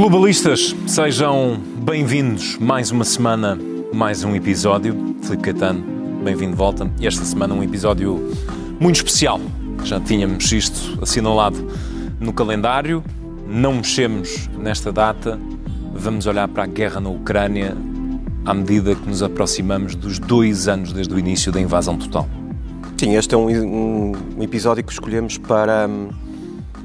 Globalistas, sejam bem-vindos mais uma semana, mais um episódio. Filipe Caetano, bem-vindo de volta. E esta semana um episódio muito especial. Já tínhamos isto assinalado no calendário, não mexemos nesta data. Vamos olhar para a guerra na Ucrânia à medida que nos aproximamos dos dois anos desde o início da invasão total. Sim, este é um, um episódio que escolhemos para,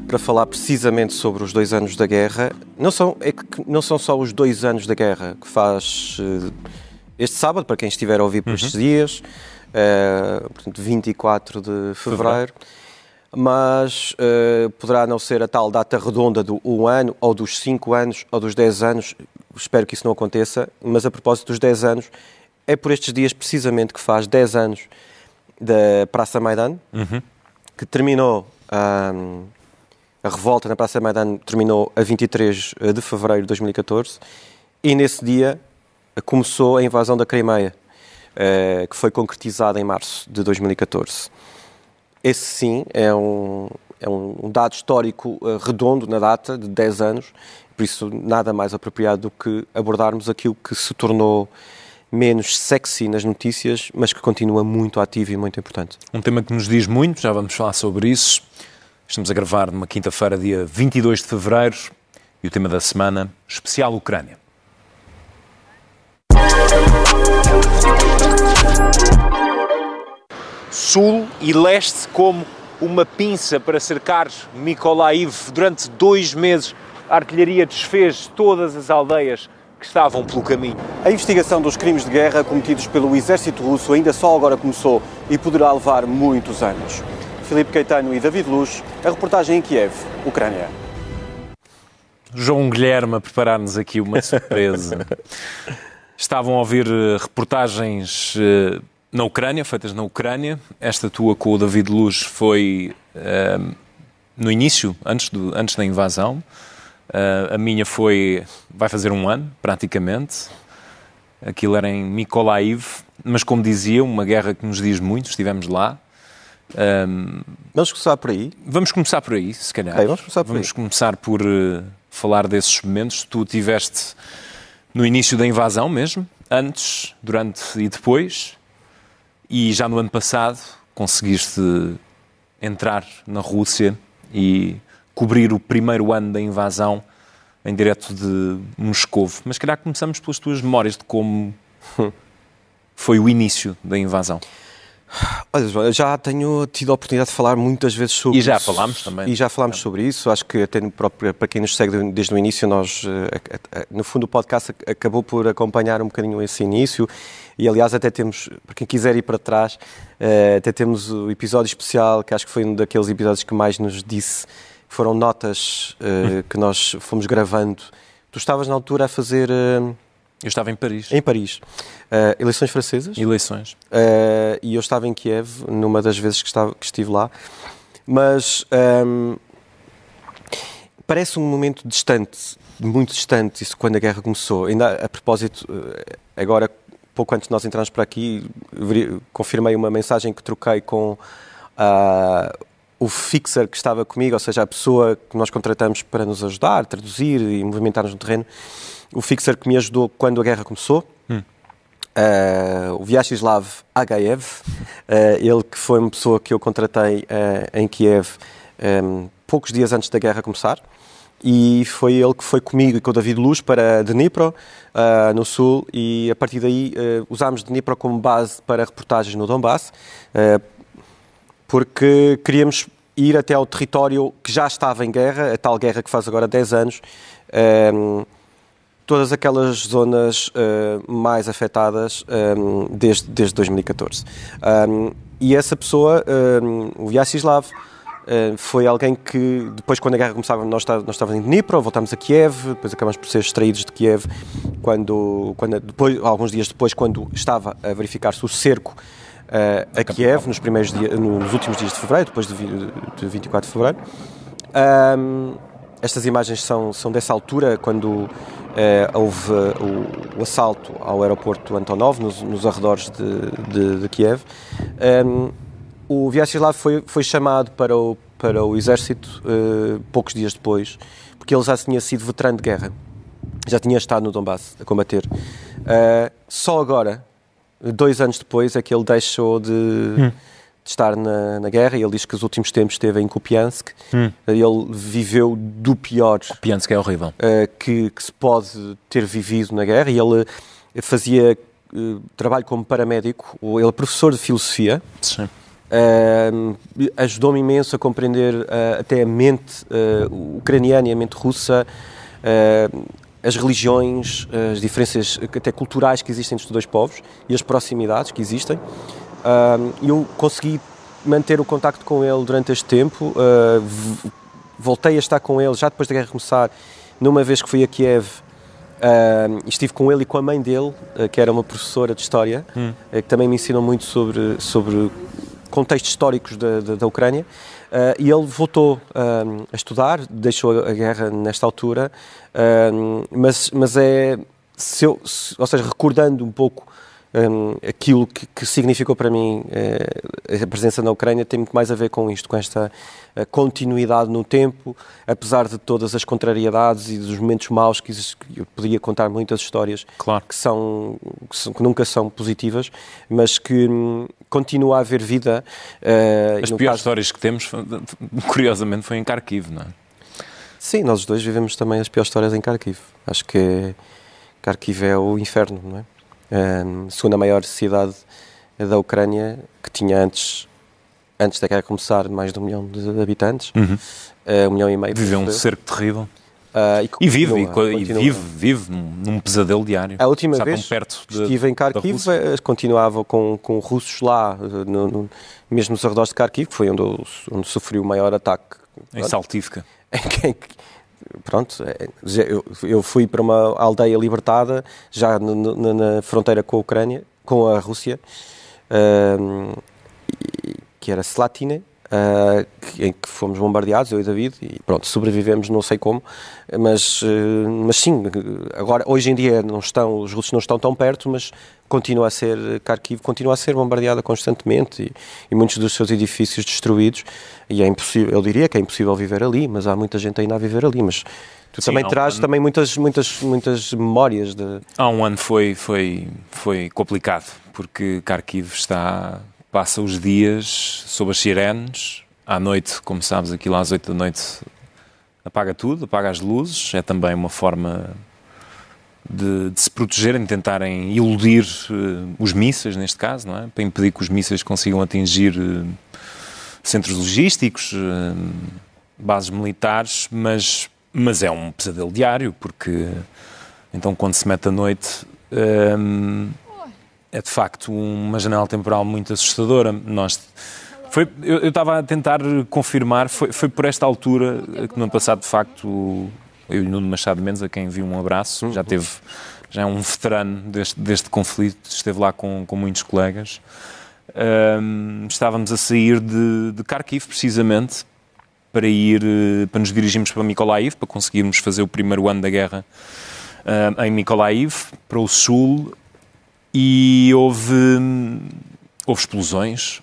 para falar precisamente sobre os dois anos da guerra. Não são, é que não são só os dois anos da guerra que faz uh, este sábado, para quem estiver a ouvir por uhum. estes dias, uh, portanto, 24 de fevereiro. Mas uh, poderá não ser a tal data redonda do um ano, ou dos cinco anos, ou dos 10 anos. Espero que isso não aconteça. Mas a propósito dos 10 anos, é por estes dias precisamente que faz 10 anos da Praça Maidan, uhum. que terminou. Um, a revolta na Praça Maidan terminou a 23 de fevereiro de 2014 e nesse dia começou a invasão da Crimeia, uh, que foi concretizada em março de 2014. Esse sim é um, é um dado histórico redondo na data de 10 anos, por isso nada mais apropriado do que abordarmos aquilo que se tornou menos sexy nas notícias, mas que continua muito ativo e muito importante. Um tema que nos diz muito, já vamos falar sobre isso. Estamos a gravar numa quinta-feira, dia 22 de fevereiro, e o tema da semana, especial Ucrânia. Sul e leste como uma pinça para cercar Mykolaiv. Durante dois meses, a artilharia desfez todas as aldeias que estavam pelo caminho. A investigação dos crimes de guerra cometidos pelo exército russo ainda só agora começou e poderá levar muitos anos. Filipe Caetano e David Luz, a reportagem em Kiev, Ucrânia. João Guilherme a preparar-nos aqui uma surpresa. Estavam a ouvir eh, reportagens eh, na Ucrânia, feitas na Ucrânia. Esta tua com o David Luz foi uh, no início, antes, do, antes da invasão. Uh, a minha foi, vai fazer um ano, praticamente. Aquilo era em Mykolaiv, mas como dizia, uma guerra que nos diz muito, estivemos lá. Um, vamos começar por aí? Vamos começar por aí, se calhar. Okay, vamos começar por vamos começar por uh, falar desses momentos. Tu tiveste no início da invasão mesmo, antes, durante e depois, e já no ano passado conseguiste entrar na Rússia e cobrir o primeiro ano da invasão em direto de Moscou. Mas calhar começamos pelas tuas memórias de como foi o início da invasão. Olha, João, eu já tenho tido a oportunidade de falar muitas vezes sobre E já isso. falámos também. E já falámos sobre isso. Acho que até próprio, para quem nos segue desde o início, nós, eh, no fundo, o podcast acabou por acompanhar um bocadinho esse início. E, aliás, até temos, para quem quiser ir para trás, eh, até temos o episódio especial, que acho que foi um daqueles episódios que mais nos disse foram notas que nós fomos gravando. Tu estavas na altura a fazer. Uh, eu estava em Paris. Em Paris. Uh, eleições francesas. Eleições. e eu estava em Kiev, numa das vezes que, estava, que estive lá. Mas um, ehm, parece um momento distante, muito distante, isso quando a guerra começou. Ainda a propósito, agora, pouco antes de nós entrarmos para aqui, confirmei uma mensagem que troquei com. Uh, o fixer que estava comigo, ou seja, a pessoa que nós contratamos para nos ajudar, traduzir e movimentar-nos no terreno, o fixer que me ajudou quando a guerra começou, hum. uh, o Vyacheslav Agaev, uh, ele que foi uma pessoa que eu contratei uh, em Kiev um, poucos dias antes da guerra começar, e foi ele que foi comigo e com o David Luz para Dnipro, uh, no sul, e a partir daí usámos Dnipro como base para reportagens no Donbass, porque queríamos ir até ao território que já estava em guerra, a tal guerra que faz agora 10 anos, um, ehm, todas aquelas zonas uh, mais afetadas um, ehm, desde, desde 2014. Um, ehm, e essa pessoa, o Vyacheslav, Uh, foi alguém que, depois, quando a guerra começava, nós, nós estávamos em Dnipro, voltámos a Kiev, depois acabamos por ser extraídos de Kiev, quando, quando, depois, alguns dias depois, quando estava a verificar-se o cerco a Kiev nos, primeiros dias, nos últimos dias de fevereiro, depois de, de 24 de fevereiro. Um, estas imagens são, são dessa altura, quando uh, houve o, o, assalto ao aeroporto Antonov, nos, nos arredores de, de, de Kiev. Um, o Vyacheslav foi, foi chamado para o, para o exército poucos dias depois, porque ele já tinha sido veterano de guerra. Já tinha estado no Donbass a combater. Uh, só agora, dois anos depois, é que ele deixou de, hum. de estar na, na, guerra. Ele diz que os últimos tempos esteve em Kupiansk. Hum. Ele viveu do pior. Kupiansk é horrível. Uh, que, que, se pode ter vivido na guerra. E ele fazia uh, trabalho como paramédico. Ele é professor de filosofia. Sim. Uh, ajudou-me imenso a compreender uh, até a mente uh, ucraniana e a mente russa, as religiões, as diferenças até culturais que existem entre os dois povos e as proximidades que existem. eu consegui manter o contacto com ele durante este tempo, voltei a estar com ele já depois da guerra começar, numa vez que fui a Kiev Uh, estive com ele e com a mãe dele, uh, que era uma professora de História, hum. uh, que também me ensinou muito sobre, sobre contextos históricos da, da, da Ucrânia. Uh, e ele voltou uh, a estudar, deixou a guerra nesta altura, uh, mas, mas é, se eu, se, ou seja, recordando um pouco um, aquilo que, que, significou para mim uh, a presença na Ucrânia tem muito mais a ver com isto, com esta uh, continuidade no tempo, apesar de todas as contrariedades e dos momentos maus que, eu podia contar muitas histórias claro. que, são, que, são, que nunca são positivas, mas que um, continua a haver vida. Uh, as piores caso... histórias que temos, curiosamente, foi em Kharkiv, não é? Sim, nós dois vivemos também as piores histórias em Kharkiv. Acho que Kharkiv é o inferno, não é? Um, segunda maior cidade da Ucrânia, que tinha antes, antes da guerra começar, mais de um milhão de habitantes, uhum. uh, um milhão e meio. Viveu um cerco terrível. Uh, e, e, vive, e, e, vive, vive num pesadelo diário. A última vez perto de, estive em Kharkiv, eh, continuava com, com russos lá, eh, no, no, mesmo nos arredores de Kharkiv, que foi onde, onde sofreu o maior ataque. Em Saltivka. é, eu, eu fui para uma aldeia libertada, já na, fronteira com a Ucrânia, com a Rússia, uh, que era Slatina, uh, em que fomos bombardeados, eu e David, e pronto, sobrevivemos, não sei como, mas, uh, mas sim, agora, hoje em dia não estão, os russos não estão tão perto, mas continua a ser, Kharkiv continua a ser bombardeada constantemente e, e, muitos dos seus edifícios destruídos. E é impossível, eu diria que é impossível viver ali, mas há muita gente ainda a viver ali, mas tu Sim, também traz um também muitas, muitas, muitas memórias de... Há um ano foi, foi, foi complicado, porque Kharkiv está, passa os dias sob as sirenes, à noite, como sabes, aquilo às oito da noite apaga tudo, apaga as luzes, é também uma forma de, de, se protegerem, tentarem iludir uh, os mísseis, neste caso, não é? para impedir que os mísseis consigam atingir uh, centros logísticos, uh, bases militares, mas, mas é um pesadelo diário, porque então quando se mete à noite é de facto uma janela temporal muito assustadora. Nós foi, eu, eu estava a tentar confirmar, foi, foi por esta altura que no ano passado, de facto, eu e Nuno Machado Mendes, a quem vi um abraço, já teve, já é um veterano deste, deste conflito, esteve lá com, com muitos colegas. Um, estávamos a sair de, de Kharkiv, precisamente, para ir, eh, para nos dirigirmos para Mykolaiv, para conseguirmos fazer o primeiro ano da guerra uh, em Mykolaiv, para o sul, e houve, houve explosões,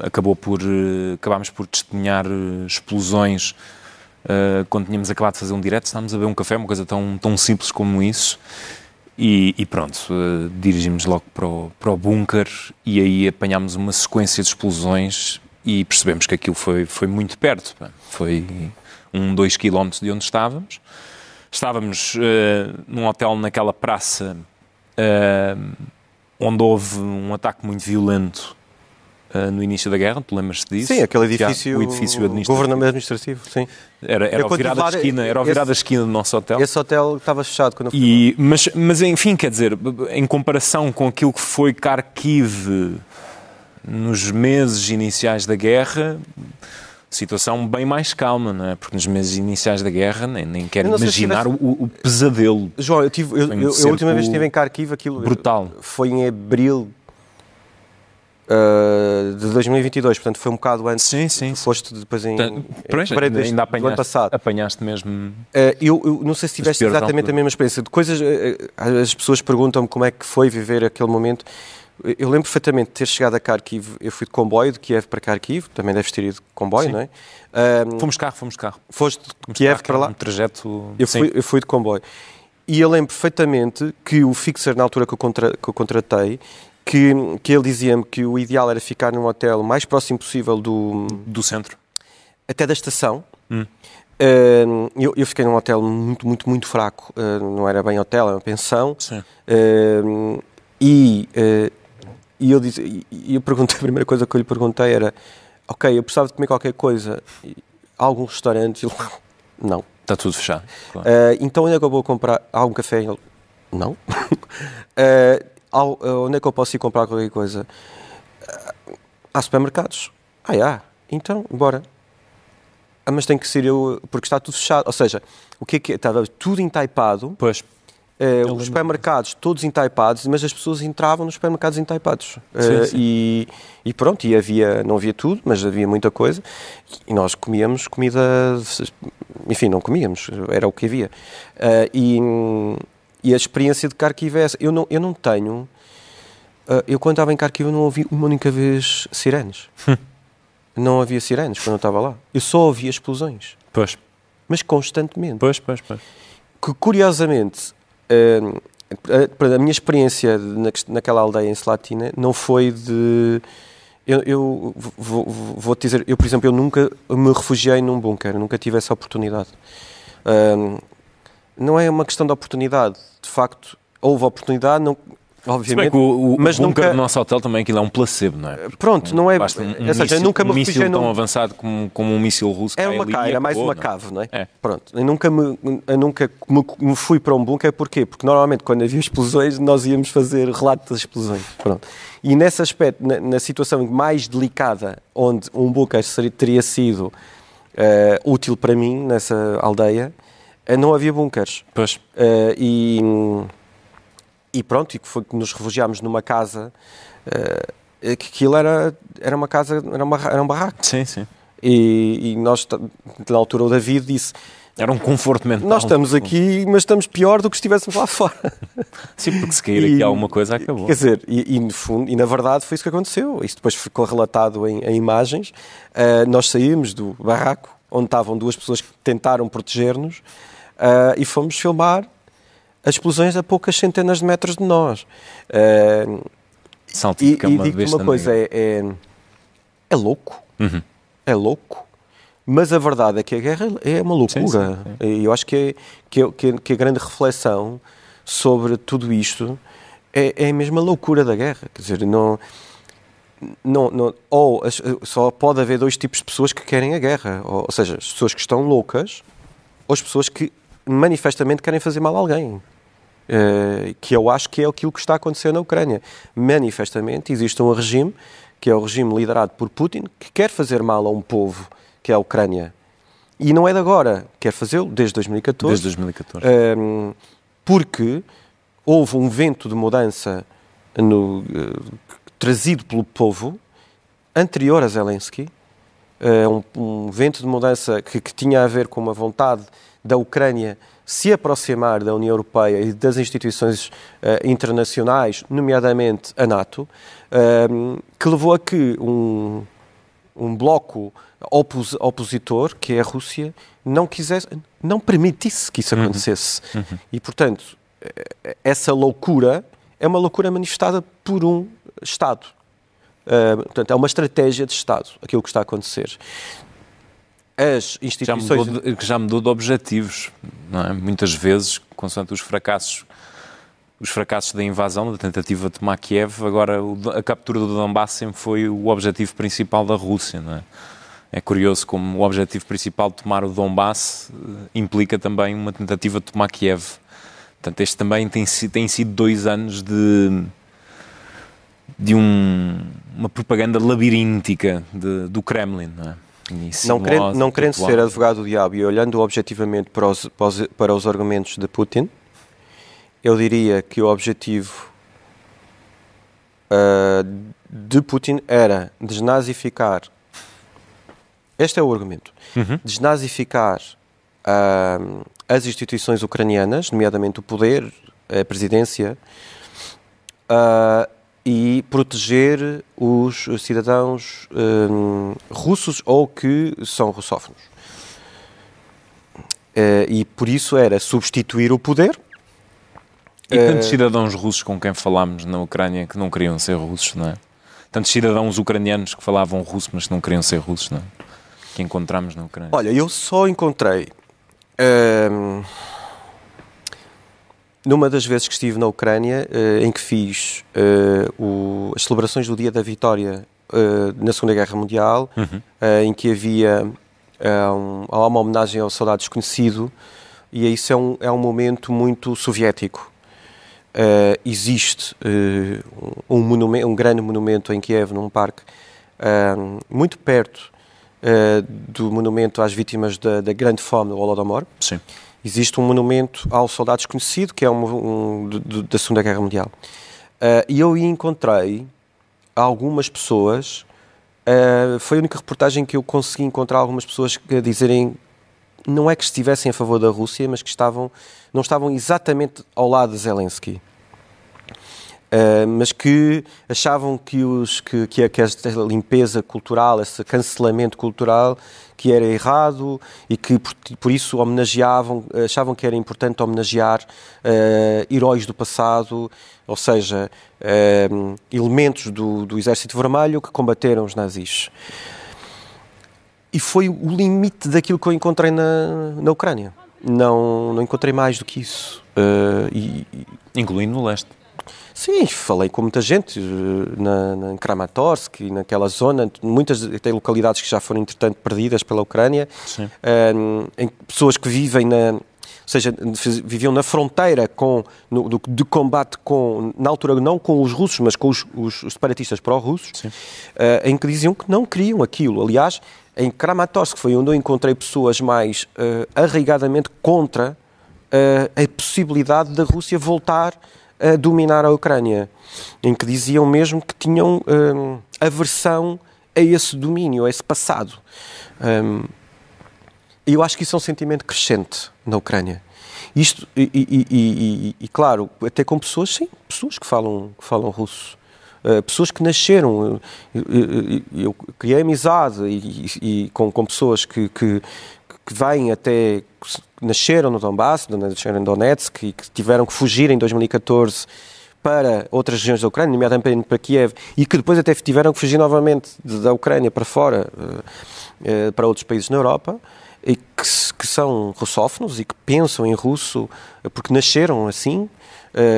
acabou por, eh, acabámos por testemunhar eh, explosões uh, quando tínhamos acabado de fazer um direto, estávamos a beber um café, uma coisa tão, tão simples como isso. E, e pronto, uh, dirigimos logo para o, para o bunker e aí apanhámos uma sequência de explosões e percebemos que aquilo foi, foi muito perto. Foi um, dois quilómetros de onde estávamos. Estávamos uh, num hotel naquela praça onde houve um ataque muito violento uh, no início da guerra, tu lembras-te disso? Sim, aquele edifício, o edifício administrativo. governamento administrativo, sim. Era, era, ao virar da esquina, era ao virar da esquina do nosso hotel. Esse hotel estava fechado quando eu fui. E, mas, mas, enfim, quer dizer, em comparação com aquilo que foi Kharkiv nos meses iniciais da guerra, situação bem mais calma, não é? Porque nos meses iniciais da guerra nem, nem quero imaginar se tivesse... o, o, pesadelo. João, eu, tive, eu, eu, a última vez que estive em Kharkiv, aquilo brutal. foi em abril Uh, de 2022, portanto foi um bocado antes. Sim, sim. Foste depois em, então, em deste, ainda apanhaste, ano passado. Apanhaste mesmo. Uh, eu, eu, não sei se tiveste exatamente a mesma experiência. De coisas, uh, as pessoas perguntam-me como é que foi viver aquele momento. Eu lembro perfeitamente de ter chegado a Kharkiv, eu fui de comboio de Kiev para Kharkiv, também deves ter ido de comboio, sim. não é? fomos carro, fomos carro. Foste de Kiev carro, para lá? Um trajeto. Eu fui, eu fui de comboio. E eu lembro perfeitamente que o fixer, na altura que eu, contra, que eu contratei, que, que ele dizia-me que o ideal era ficar num hotel o mais próximo possível do, Do centro. até da estação. Hum. Uh, eu, eu fiquei num hotel muito, muito, muito fraco. Uh, não era bem hotel, era uma pensão. Sim. Uh, e, uh, e eu, disse, e- eu perguntei, a primeira coisa que eu lhe perguntei era: Ok, eu precisava de comer qualquer coisa. E- Há algum restaurante? Ele, não. Está tudo fechado. claro. Uh, então onde é que eu vou comprar? Há um café? Ele, não. Uh, onde é que eu posso ir comprar qualquer coisa? Uh, há supermercados. Ah, há. Então, bora. Ah, mas tem que ser eu, porque está tudo fechado. Ou seja, o que é que é? Estava tudo entaipado, Pois. Lembro os supermercados todos entaipados, mas as pessoas entravam nos supermercados entaipados. Sim, sim. E, e pronto, e havia, não havia tudo, mas havia muita coisa. E nós comíamos comida, enfim, não comíamos, era o que havia. Eh, e, e a experiência de Kharkiv é essa. Eu não, eu não tenho. eu quando estava em Kharkiv eu não ouvi uma única vez sirenes. não havia sirenes quando eu estava lá. Eu só ouvia explosões, Pois. mas constantemente Pois, pois, pois. que curiosamente hum, a, minha experiência na, naquela aldeia em Slatina não foi de eu, eu vou, vou- dizer, eu por exemplo, eu nunca me refugiei num bunker, nunca tive essa oportunidade. Hum, não é uma questão de oportunidade, de facto, houve oportunidade, não, obviamente. o, o mas nunca- do nosso hotel também aquilo é um placebo, não é? Pronto, não é. Basta um, um seja, míssil, nunca me um míssil tão num, avançado como, como um míssil russo cai uma era mais uma não é? cave, não é? É. Pronto. Eu nunca, me, eu nunca me, fui para um bunker, porquê? Porque normalmente quando havia explosões nós íamos fazer relato das explosões. Pronto. E nesse aspecto, na, na situação mais delicada, onde um bunker seria, teria sido eh, útil para mim, nessa aldeia, eh, não havia bunkers. Pois. Eh, e, e pronto, e que foi que nos refugiámos numa casa, eh, que aquilo era, era uma casa, era, uma, era um barraco. Sim, sim. E, e nós, na altura, o David disse: Era um conforto mental. Nós estamos aqui, mas estamos pior do que se estivéssemos lá fora. Sim, porque se cair E- aqui alguma coisa, acabou. Quer dizer, e, e no fundo, e na verdade foi isso que aconteceu. Isto depois ficou relatado em, em imagens. Ah, nós saímos do barraco, onde estavam duas pessoas que tentaram proteger-nos, ah, e fomos filmar as explosões a poucas centenas de metros de nós. Ah, Salto e de e digo-te besta uma coisa: é, é, é louco. Uhum. é louco. Mas a verdade é que a guerra é uma loucura. Sim, E eu acho que, é, que, que a grande reflexão sobre tudo isto é, é a mesma loucura da guerra. Quer dizer, não. não, não ou as- só pode haver dois tipos de pessoas que querem a guerra. Ou, ou seja, as pessoas que estão loucas ou as pessoas que manifestamente querem fazer mal a alguém. Eh, que eu acho que é aquilo que está a acontecer na Ucrânia. Manifestamente existe um regime, que é o regime liderado por Putin, que quer fazer mal a um povo, que é a Ucrânia. E não é de agora, quer fazê-lo desde 2014. Desde 2014. Um, porque houve um vento de mudança no, eh, trazido pelo povo anterior a Zelensky, eh, um, um vento de mudança que, que tinha a ver com uma vontade da Ucrânia se aproximar da União Europeia e das instituições eh, internacionais, nomeadamente a NATO, um, que levou a que um, um bloco opos, opositor, que é a Rússia, não quisesse, não permitisse que isso acontecesse. E, portanto, eh, essa loucura é uma loucura manifestada por um Estado. Uh, portanto, é uma estratégia de Estado, aquilo que está a acontecer. As já instituições... mudou, de, que já mudou de objetivos, não é? Muitas vezes, consoante os fracassos, os fracassos da invasão, da tentativa de tomar Kiev, agora a captura do Donbass sempre foi o objetivo principal da Rússia, não é? É curioso como o objetivo principal de tomar o Donbass eh, implica também uma tentativa de tomar Kiev. Portanto, este também tem, tem sido dois anos de, de um- uma propaganda labiríntica de- do Kremlin, não é? Não querendo, não querendo ser advogado do diabo e olhando objetivamente para os, para os, para os argumentos de Putin, eu diria que o objetivo ah, de Putin era desnazificar. Este é o argumento. Uhum. Desnazificar ah, as instituições ucranianas, nomeadamente o poder, a presidência, ah, e proteger os cidadãos hum, russos ou que são russófonos. Eh, e por isso era substituir o poder E tantos cidadãos russos com quem falámos na Ucrânia que não queriam ser russos, não é? Tantos cidadãos ucranianos que falavam russo, mas que não queriam ser russos, não é? Que encontramos na Ucrânia. Olha, eu só encontrei. hum, numa das vezes que estive na Ucrânia, eh, em que fiz eh, o- as celebrações do Dia da Vitória eh, na Segunda Guerra Mundial, eh, em que havia um- há uma homenagem ao soldado desconhecido, e isso é um, é um momento muito soviético. Eh, existe eh, um, monumento, um grande monumento em Kiev, num parque, eh, muito perto do monumento às vítimas da, da grande fome do Holodomor. Sim. Existe um monumento ao soldado desconhecido, que é um, um- da Segunda Guerra Mundial. Eh, e eu encontrei algumas pessoas, eh, foi a única reportagem que eu consegui encontrar algumas pessoas a dizerem não é que estivessem a favor da Rússia, mas que estavam, não estavam exatamente ao lado de Zelensky. Uh, mas que achavam que, os, que, que, que esta limpeza cultural, esse cancelamento cultural, que era errado e que por, por isso homenageavam, achavam que era importante homenagear uh, heróis do passado, ou seja, uh, elementos do, do Exército Vermelho que combateram os nazis. E foi o limite daquilo que eu encontrei na, na Ucrânia. Não, não encontrei mais do que isso. Uh, e, Incluindo no leste. Sim, falei com muita gente eh, na, na, em Kramatorsk e naquela zona, muitas tem localidades que já foram entretanto perdidas pela Ucrânia, um, em pessoas que vivem na, ou seja, viviam na fronteira com, no, do, de combate com, na altura não com os russos, mas com os, os, os separatistas pró-russos, uh, em que diziam que não queriam aquilo. Aliás, em Kramatorsk foi onde eu encontrei pessoas mais uh, arraigadamente contra uh, a possibilidade da Rússia voltar a dominar a Ucrânia, em que diziam mesmo que tinham um, aversão a esse domínio, a esse passado. Um, eu acho que isso é um sentimento crescente na Ucrânia. Isto, e, e, e, e, claro, até com pessoas, sim, pessoas que falam, que falam russo. Uh, pessoas que nasceram, eu, eu, eu criei amizade e, com, com pessoas que, que, que vêm até nasceram no Donbass, nasceram em Donetsk e que tiveram que fugir em 2014 para outras regiões da Ucrânia, nomeadamente para Kiev, e que depois até tiveram que fugir novamente da Ucrânia para fora, para outros países na Europa, e que, que são russófonos e que pensam em russo porque nasceram assim,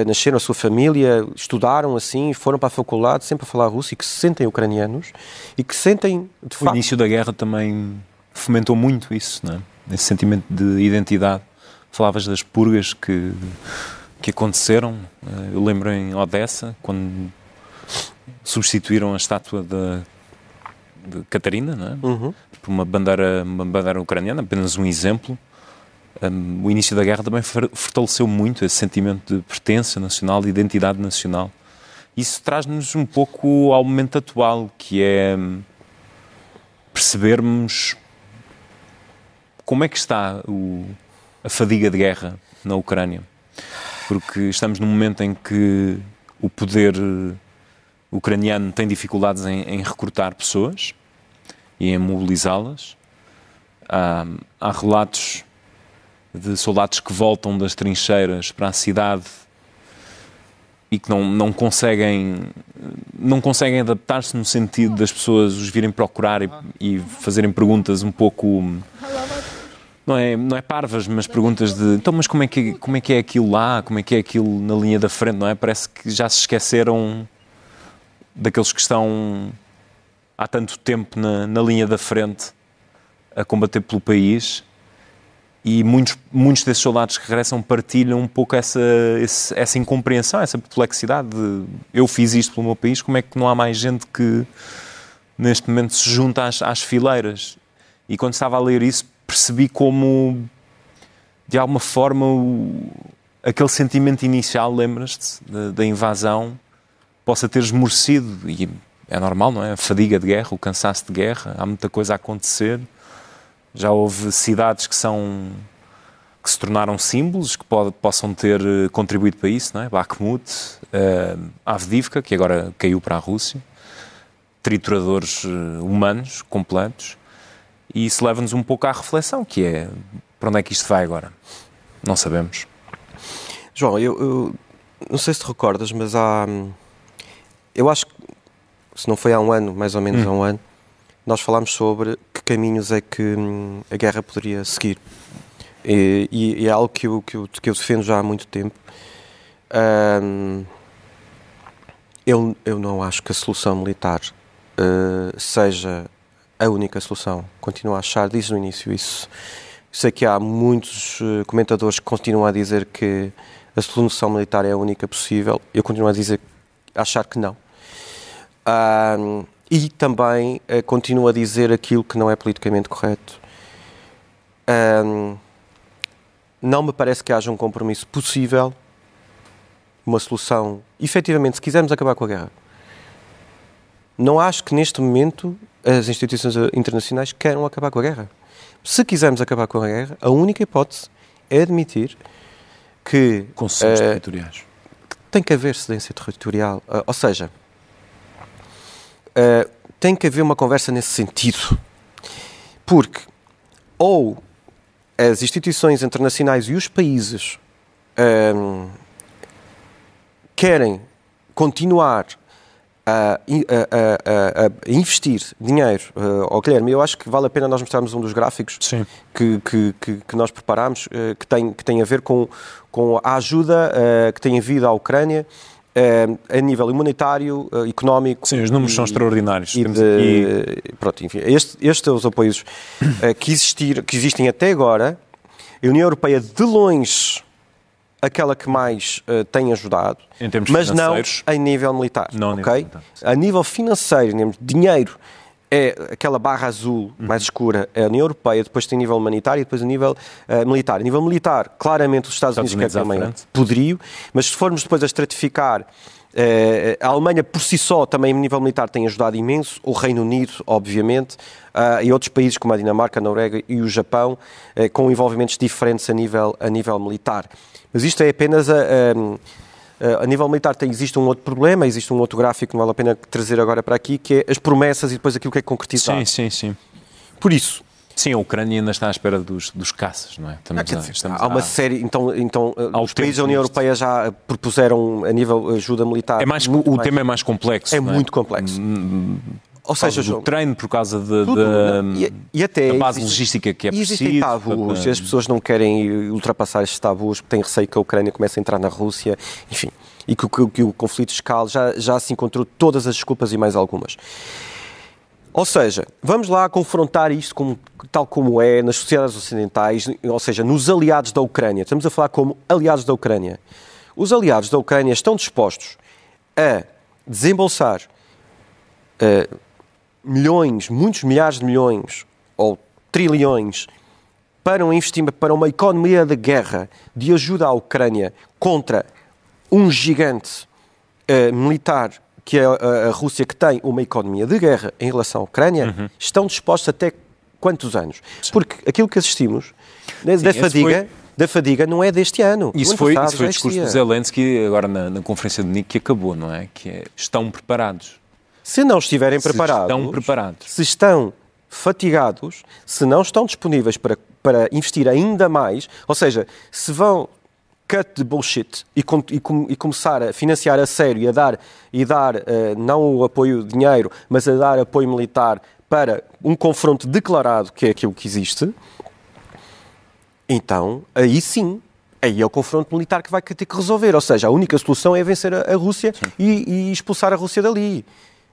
nasceram a sua família, estudaram assim, foram para a faculdade sempre a falar russo e que se sentem ucranianos e que sentem, de o facto... O início da guerra também fomentou muito isso, não é? esse sentimento de identidade. Falavas das purgas que, que aconteceram. Eu lembro em Odessa, quando substituíram a estátua da, de Catarina não é? Uhum. por uma bandeira, uma bandeira ucraniana, apenas um exemplo. Um, o início da guerra também fortaleceu muito esse sentimento de pertença nacional, de identidade nacional. Isso traz-nos um pouco ao momento atual, que é percebermos como é que está o, a fadiga de guerra na Ucrânia? Porque estamos num momento em que o poder ucraniano tem dificuldades em, em recrutar pessoas e em mobilizá-las. Há, há relatos de soldados que voltam das trincheiras para a cidade e que não, não conseguem não conseguem adaptar-se no sentido das pessoas os virem procurar e, e fazerem perguntas um pouco não é, não é parvas, mas perguntas de então, mas como é, que, como é que é aquilo lá? Como é que é aquilo na linha da frente, não é? Parece que já se esqueceram daqueles que estão há tanto tempo na, na linha da frente a combater pelo país e muitos, muitos desses soldados que regressam partilham um pouco essa, esse, essa incompreensão, essa perplexidade de eu fiz isto pelo meu país, como é que não há mais gente que neste momento se junta às, às fileiras? E quando estava a ler isso percebi como, de alguma forma, o, aquele sentimento inicial, lembras-te, da, invasão, possa ter esmorecido. E é normal, não é? A fadiga de guerra, o cansaço de guerra, há muita coisa a acontecer. Já houve cidades que são que se tornaram símbolos, que pode, possam ter contribuído para isso, não é? Bakhmut, uh, Avdivka, que agora caiu para a Rússia, trituradores humanos completos. E isso leva-nos um pouco à reflexão, que é para onde é que isto vai agora? Não sabemos. João, eu, eu não sei se te recordas, mas há. Eu acho que, se não foi há um ano, mais ou menos há um ano, nós falámos sobre que caminhos é que hum, a guerra poderia seguir. E, e- e é algo que eu, que, eu, que eu defendo já há muito tempo. Hum, eu, eu não acho que a solução militar eh, seja a única solução. Continuo a achar, disse no início isso. Sei que há muitos eh, comentadores que continuam a dizer que a solução militar é a única possível. Eu continuo a dizer, a achar que não. Ahm, e também eh, continuo a dizer aquilo que não é politicamente correto. Ahm, não me parece que haja um compromisso possível, uma solução, efetivamente, se quisermos acabar com a guerra. Não acho que neste momento as instituições internacionais queiram acabar com a guerra. Se quisermos acabar com a guerra, a única hipótese é admitir que Concessões eh, territoriais. tem que haver cedência territorial. Ah, ou seja, ah, tem que haver uma conversa nesse sentido. Porque ou as instituições internacionais e os países ahm, querem continuar a, a- a- investir dinheiro, uh, ao Guilherme, eu acho que vale a pena nós mostrarmos um dos gráficos que, que, que, nós preparámos, eh, que, tem, que tem a ver com, com a ajuda eh, que tem havido à Ucrânia eh, a nível humanitário, eh, económico. Sim, os números e- são extraordinários. E de, aqui- pronto, enfim, este, estes são os apoios eh, que, existir, que existem até agora. A União Europeia, de longe, aquela que mais eh, tem ajudado, mas não em nível militar. Não a nível ok? militar. A nível financeiro, de dinheiro, é aquela barra azul Uhum. mais escura, é a União Europeia, depois tem nível humanitário e depois o nível eh, militar. A nível militar, claramente os Estados, Estados Unidos, Unidos também poderio, mas se formos depois a estratificar, a Alemanha por si só também a nível militar tem ajudado imenso, o Reino Unido, obviamente, ah, e outros países como a Dinamarca, a Noruega e o Japão, eh, com envolvimentos diferentes a nível, a nível militar. Mas isto é apenas a, a, a nível militar tem, existe um outro problema, existe um outro gráfico que não vale a pena trazer agora para aqui, que é as promessas e depois aquilo que é concretizado. Sim, sim, sim. Por isso, Sim, a Ucrânia ainda está à espera dos, dos caças, não é? Estamos Quer a- dizer, estamos há uma a- série, então, então eh, o os países da União. Europeia já propuseram a nível ajuda militar. É mais, o mais- tema é mais complexo. é não muito complexo. Ou Por causa seja, do João, treino, por causa de, tudo, da- e, e até da base existe- logística que é e existem preciso. tabus, para- as pessoas não querem ultrapassar estes tabus, porque têm receio que a Ucrânia comece a entrar na Rússia, enfim, e que, o- que o- que o conflito escale, já, já se encontrou todas as desculpas e mais algumas. Ou seja, vamos lá confrontar isto como- tal como é nas sociedades ocidentais, ou seja, nos aliados da Ucrânia. Estamos a falar como aliados da Ucrânia. Os aliados da Ucrânia estão dispostos a desembolsar eh, milhões, muitos milhares de milhões ou trilhões para um investimento, para uma economia de guerra, de ajuda à Ucrânia contra um gigante eh, militar que é a, a Rússia, que tem uma economia de guerra em relação à Ucrânia, Uhum. estão dispostos até quantos anos? Porque aquilo que assistimos da, da esse fadiga, foi- da fadiga não é deste ano. Isso foi, passado isso foi o discurso do. Zelensky agora na, na conferência de Munique que acabou, não é? Que é, estão preparados. Se não estiverem Se preparados, estão preparados. se estão fatigados, se não estão disponíveis para, para investir ainda mais, ou seja, se vão cut the bullshit e, com- e com- e começar a financiar a sério e a dar, e dar eh, não o apoio de dinheiro, mas a dar apoio militar para um confronto declarado, que é aquilo que existe, então aí sim. Aí é o confronto militar que vai ter que resolver. Ou seja, a única solução é vencer a, a Rússia e, e expulsar a Rússia dali.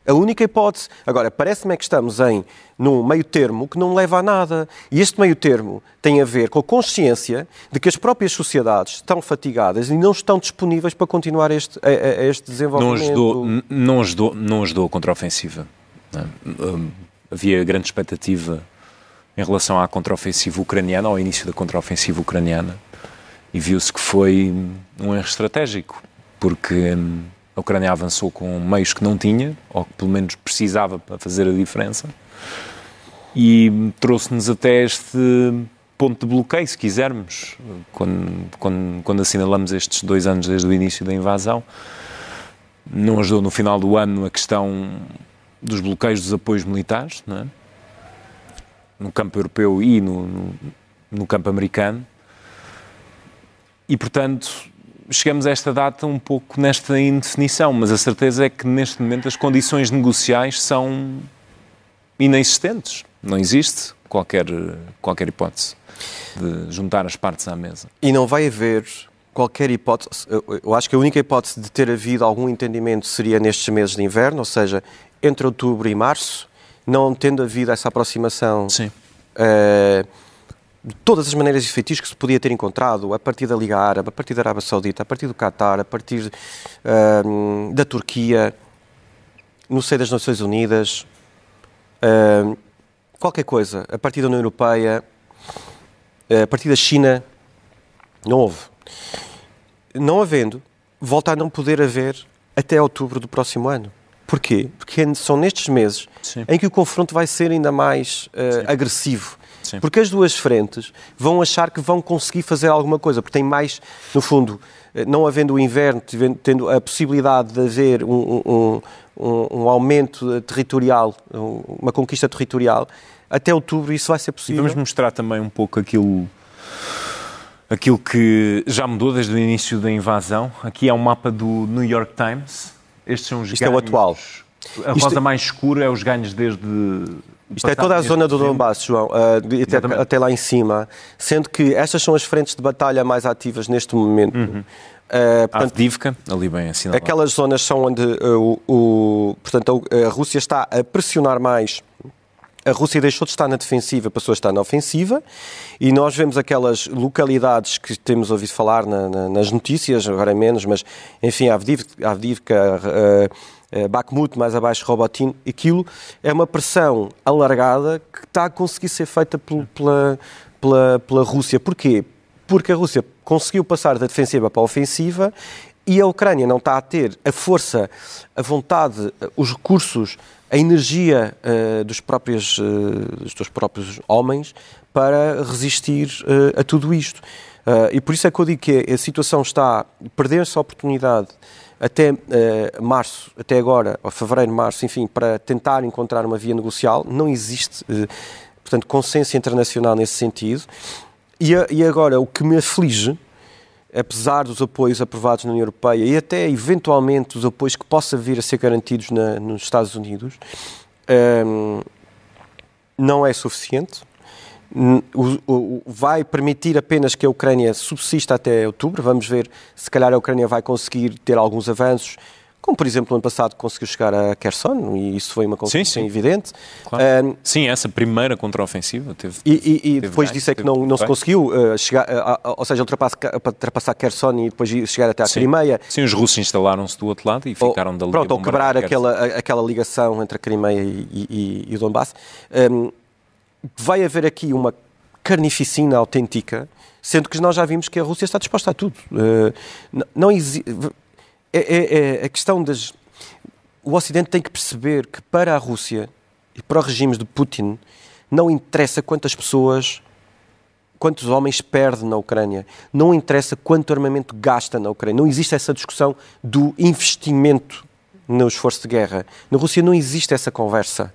A única hipótese. Agora, parece-me é que estamos em num meio termo que não leva a nada. E este meio termo tem a ver com a consciência de que as próprias sociedades estão fatigadas e não estão disponíveis para continuar este, a, a- este Não desenvolvimento. ajudou, n- não ajudou, não ajudou a contraofensiva. não é? Hum, Havia grande expectativa em relação à contraofensiva ucraniana, ao início da contraofensiva ucraniana, e viu-se que foi um erro estratégico, porque hum, a Ucrânia avançou com meios que não tinha, ou que pelo menos precisava para fazer a diferença, e trouxe-nos até este ponto de bloqueio, se quisermos, quando, quando, quando assinalamos estes dois anos desde o início da invasão. Não ajudou no final do ano a questão dos bloqueios dos apoios militares, é? no campo europeu e no, no, no campo americano. E, portanto, chegamos a esta data um pouco nesta indefinição, mas a certeza é que neste momento as condições negociais são inexistentes. Não existe qualquer, qualquer hipótese de juntar as partes à mesa. E não vai haver qualquer hipótese. Eu acho que a única hipótese de ter havido algum entendimento seria nestes meses de inverno, ou seja, entre outubro e março, não tendo havido essa aproximação. Sim. Uh, de todas as maneiras e feitiços que se podia ter encontrado, a partir da Liga Árabe, a partir da Arábia Saudita, a partir do Qatar, a partir uh, da Turquia, no seio das Nações Unidas, uh, qualquer coisa, a partir da União Europeia, uh, a partir da China, não houve. Não havendo, volta a não poder haver até outubro do próximo ano. Porquê? Porque são nestes meses Sim. em que o confronto vai ser ainda mais agressivo Sim. Porque as duas frentes vão achar que vão conseguir fazer alguma coisa, porque tem mais, no fundo, eh, não havendo o inverno, tendo a possibilidade de haver um, um, um, um aumento territorial, uma conquista territorial, até outubro isso vai ser possível. E vamos mostrar também um pouco aquilo aquilo que já mudou desde o início da invasão. Aqui é um mapa do New York Times. Estes são os Isto ganhos. é o atual. A rosa mais escura é os ganhos desde isto é toda a zona do Donbass, João, uh, até, até, lá em cima, sendo que estas são as frentes de batalha mais ativas neste momento. Uhum. Uh, portanto, Avdivka, ali bem assinalado. Aquelas zonas são onde uh, o, portanto, a Rússia está a pressionar mais. A Rússia deixou de estar na defensiva, passou a estar na ofensiva, e nós vemos aquelas localidades que temos ouvido falar na, na, nas notícias, agora é menos, mas enfim, Avdivka, Avdivka uh, eh, Bakhmut, mais abaixo Robotin, aquilo é uma pressão alargada que está a conseguir ser feita pela, pela, pela Rússia. Porquê? Porque a Rússia conseguiu passar da defensiva para a ofensiva e a Ucrânia não está a ter a força, a vontade, os recursos, a energia uh, dos, próprios, uh, dos seus próprios homens para resistir uh, a tudo isto. e por isso é que eu digo que a situação está a perder-se a oportunidade até uh, março, até agora, ou fevereiro, março, enfim, para tentar encontrar uma via negocial. Não existe, uh, portanto, consenso internacional nesse sentido. E, e, agora, o que me aflige, apesar dos apoios aprovados na União Europeia e até, eventualmente, os apoios que possa vir a ser garantidos na, nos Estados Unidos, um, ehm, não é suficiente vai permitir apenas que a Ucrânia subsista até outubro. Vamos ver se calhar a Ucrânia vai conseguir ter alguns avanços, como por exemplo no ano passado conseguiu chegar a Kherson, e isso foi uma consequência evidente. Claro. Um, sim, essa primeira contraofensiva teve. E, e, e depois disso é que não, não se conseguiu uh, chegar, uh, ou seja, ultrapassar, ultrapassar Kherson e depois chegar até a sim. Crimeia. Sim, os russos instalaram-se do outro lado e ficaram ou, dali. Pronto, ou quebrar aquela, aquela ligação entre a Crimeia e, e, e o Donbass. Um, vai haver aqui uma carnificina autêntica, sendo que nós já vimos que a Rússia está disposta a tudo. Uh, não existe. É, é, é, a questão das. O Ocidente tem que perceber que para a Rússia e para os regimes de Putin não interessa quantas pessoas, quantos homens perde na Ucrânia, não interessa quanto armamento gasta na Ucrânia. Não existe essa discussão do investimento no esforço de guerra. Na Rússia não existe essa conversa.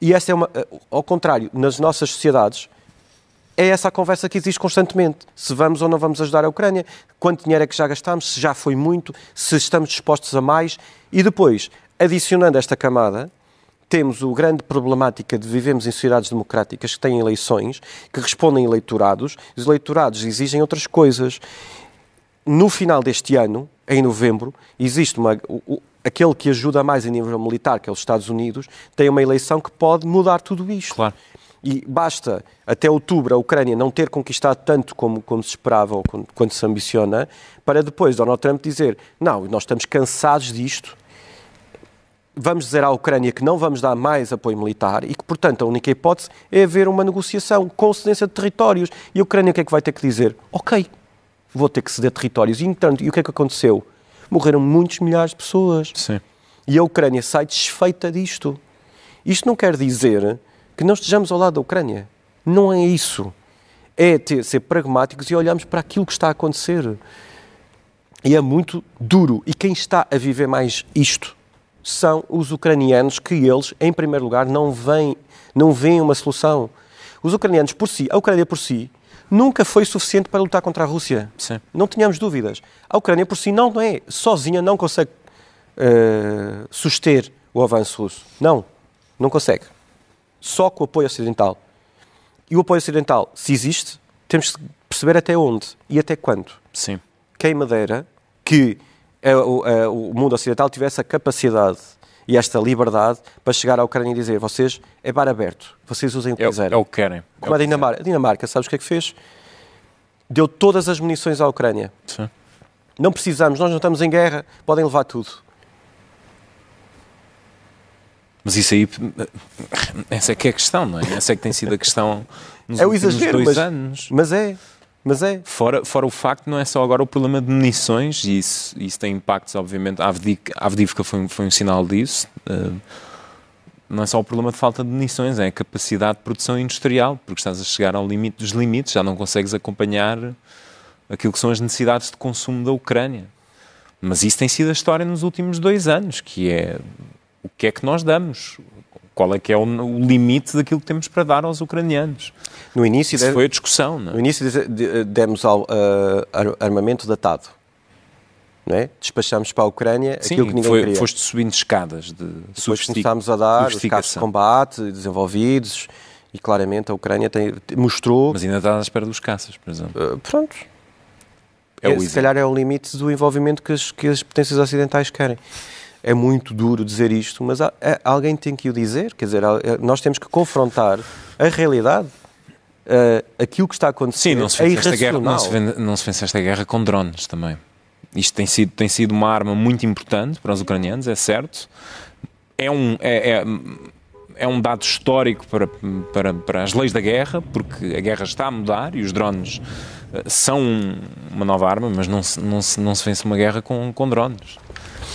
E essa é uma. Ao contrário, nas nossas sociedades, é essa a conversa que existe constantemente. Se vamos ou não vamos ajudar a Ucrânia, quanto dinheiro é que já gastamos, se já foi muito, se estamos dispostos a mais. E depois, adicionando esta camada, temos o grande problemática de vivemos em sociedades democráticas que têm eleições, que respondem eleitorados. Os eleitorados exigem outras coisas. No final deste ano, em novembro, existe uma, aquele que ajuda mais em nível militar, que é os Estados Unidos, tem uma eleição que pode mudar tudo isto. Claro. E basta até outubro a Ucrânia não ter conquistado tanto como, como se esperava ou quanto se ambiciona, para depois Donald Trump dizer: não, nós estamos cansados disto, vamos dizer à Ucrânia que não vamos dar mais apoio militar e que, portanto, a única hipótese é haver uma negociação com cedência de territórios. E a Ucrânia o que é que vai ter que dizer? Ok, vou ter que ceder territórios. E, entanto, e o que é que aconteceu? Morreram muitos milhares de pessoas. Sim. E a Ucrânia sai desfeita disto. Isto não quer dizer que não estejamos ao lado da Ucrânia. Não é isso. É ter, ser pragmáticos e olharmos para aquilo que está a acontecer. E é muito duro. E quem está a viver mais isto são os ucranianos, que eles, em primeiro lugar, não veem, não veem uma solução. Os ucranianos por si, a Ucrânia por si, nunca foi suficiente para lutar contra a Rússia. Sim. Não tínhamos dúvidas. A Ucrânia por si não é, sozinha não consegue uh, suster o avanço russo. Não, não consegue. Só com o apoio ocidental. E o apoio ocidental, se existe, temos que perceber até onde e até quando. Sim. Quem me dera que uh, o mundo ocidental tivesse a capacidade e esta liberdade para chegar à Ucrânia e dizer vocês, é bar aberto, vocês usem o que É, quiserem. é o que querem. Como a Dinamarca. A Dinamarca, sabes o que é que fez? Deu todas as munições à Ucrânia. Sim. Não precisamos, nós não estamos em guerra, podem levar tudo. Mas isso aí, essa é que é a questão, não é? Essa é que tem sido a questão nos É o últimos exagero, dois mas, anos. mas é. Mas é. Fora, fora o facto, não é só agora o problema de munições, e isso, isso tem impactos, obviamente. A Avdiivka, a Avdiivka foi, foi um sinal disso. eh, não é só o problema de falta de munições, é a capacidade de produção industrial, porque estás a chegar ao limite dos limites, já não consegues acompanhar aquilo que são as necessidades de consumo da Ucrânia. Mas isso tem sido a história nos últimos dois anos, que é o que é que nós damos, qual é que é o, o limite daquilo que temos para dar aos ucranianos. No início, Isso de- foi a discussão, não é? no início dize- de- demos ao, ar- armamento datado. Não é? Despachámos para a Ucrânia Sim, aquilo que ninguém foi, queria. foste subindo escadas de Depois começámos a dar os carros de combate desenvolvidos e claramente a Ucrânia tem- mostrou. Mas ainda estás à espera dos caças, por exemplo. ah, pronto, É se calhar é o limite do envolvimento que as, que as potências ocidentais querem. É muito duro dizer isto, mas há- é- alguém tem que o dizer. Quer dizer, é- nós temos que confrontar a realidade. Uh, aquilo que está a acontecer Sim, não se, é vence esta guerra, não, se vende- não se vence esta guerra com drones também. Isto tem sido, tem sido uma arma muito importante para os ucranianos, é certo. É um, é, é, é um dado histórico para, para, para as leis da guerra, porque a guerra está a mudar e os drones eh, são uma nova arma, mas não se, não se, não se vence uma guerra com, com drones.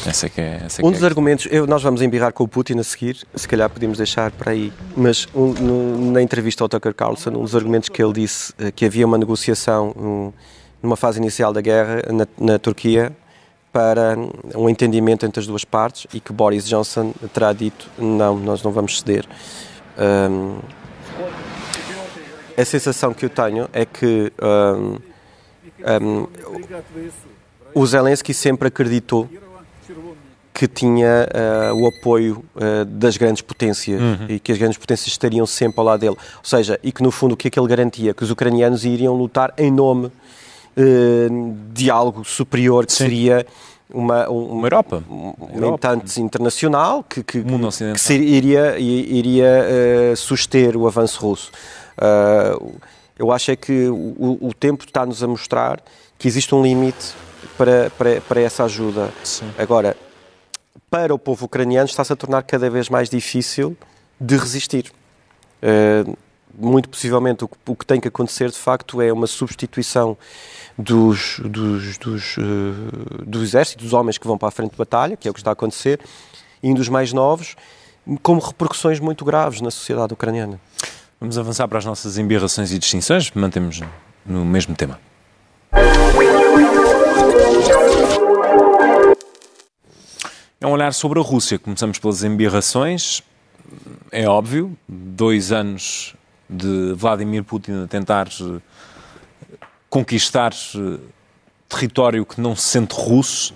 Essa é que é, essa é Um que dos é argumentos, eu, nós vamos embirrar com o Putin a seguir, se calhar podemos deixar para aí, mas um, no- na entrevista ao Tucker Carlson, um dos argumentos que ele disse eh, que havia uma negociação um, numa fase inicial da guerra na, na Turquia para um entendimento entre as duas partes e que Boris Johnson terá dito não, nós não vamos ceder. Um, a sensação que eu tenho é que um, um, o Zelensky sempre acreditou que tinha eh, o apoio eh, das grandes potências e que as grandes potências estariam sempre ao lado dele. Ou seja, e que no fundo o que é que ele garantia? Que os ucranianos iriam lutar em nome eh, de algo superior, que Sim. seria uma, um, Uma Europa. um Europa. entente internacional que, que, que se iria, iria suster o avanço russo. Eu acho é que o, o tempo está-nos a mostrar que existe um limite para, para, para essa ajuda. Sim. Agora, para o povo ucraniano está-se a tornar cada vez mais difícil de resistir. Uh, muito possivelmente o que, o que tem que acontecer de facto é uma substituição dos, dos, dos, uh, do exército, dos homens que vão para a frente de batalha, que é o que está a acontecer, e dos mais novos, com repercussões muito graves na sociedade ucraniana. Vamos avançar para as nossas embirrações e distinções, mantemos no mesmo tema. É um olhar sobre a Rússia. Começamos pelas embirrações. É óbvio, dois anos de Vladimir Putin a tentar eh, conquistar eh, território que não se sente russo.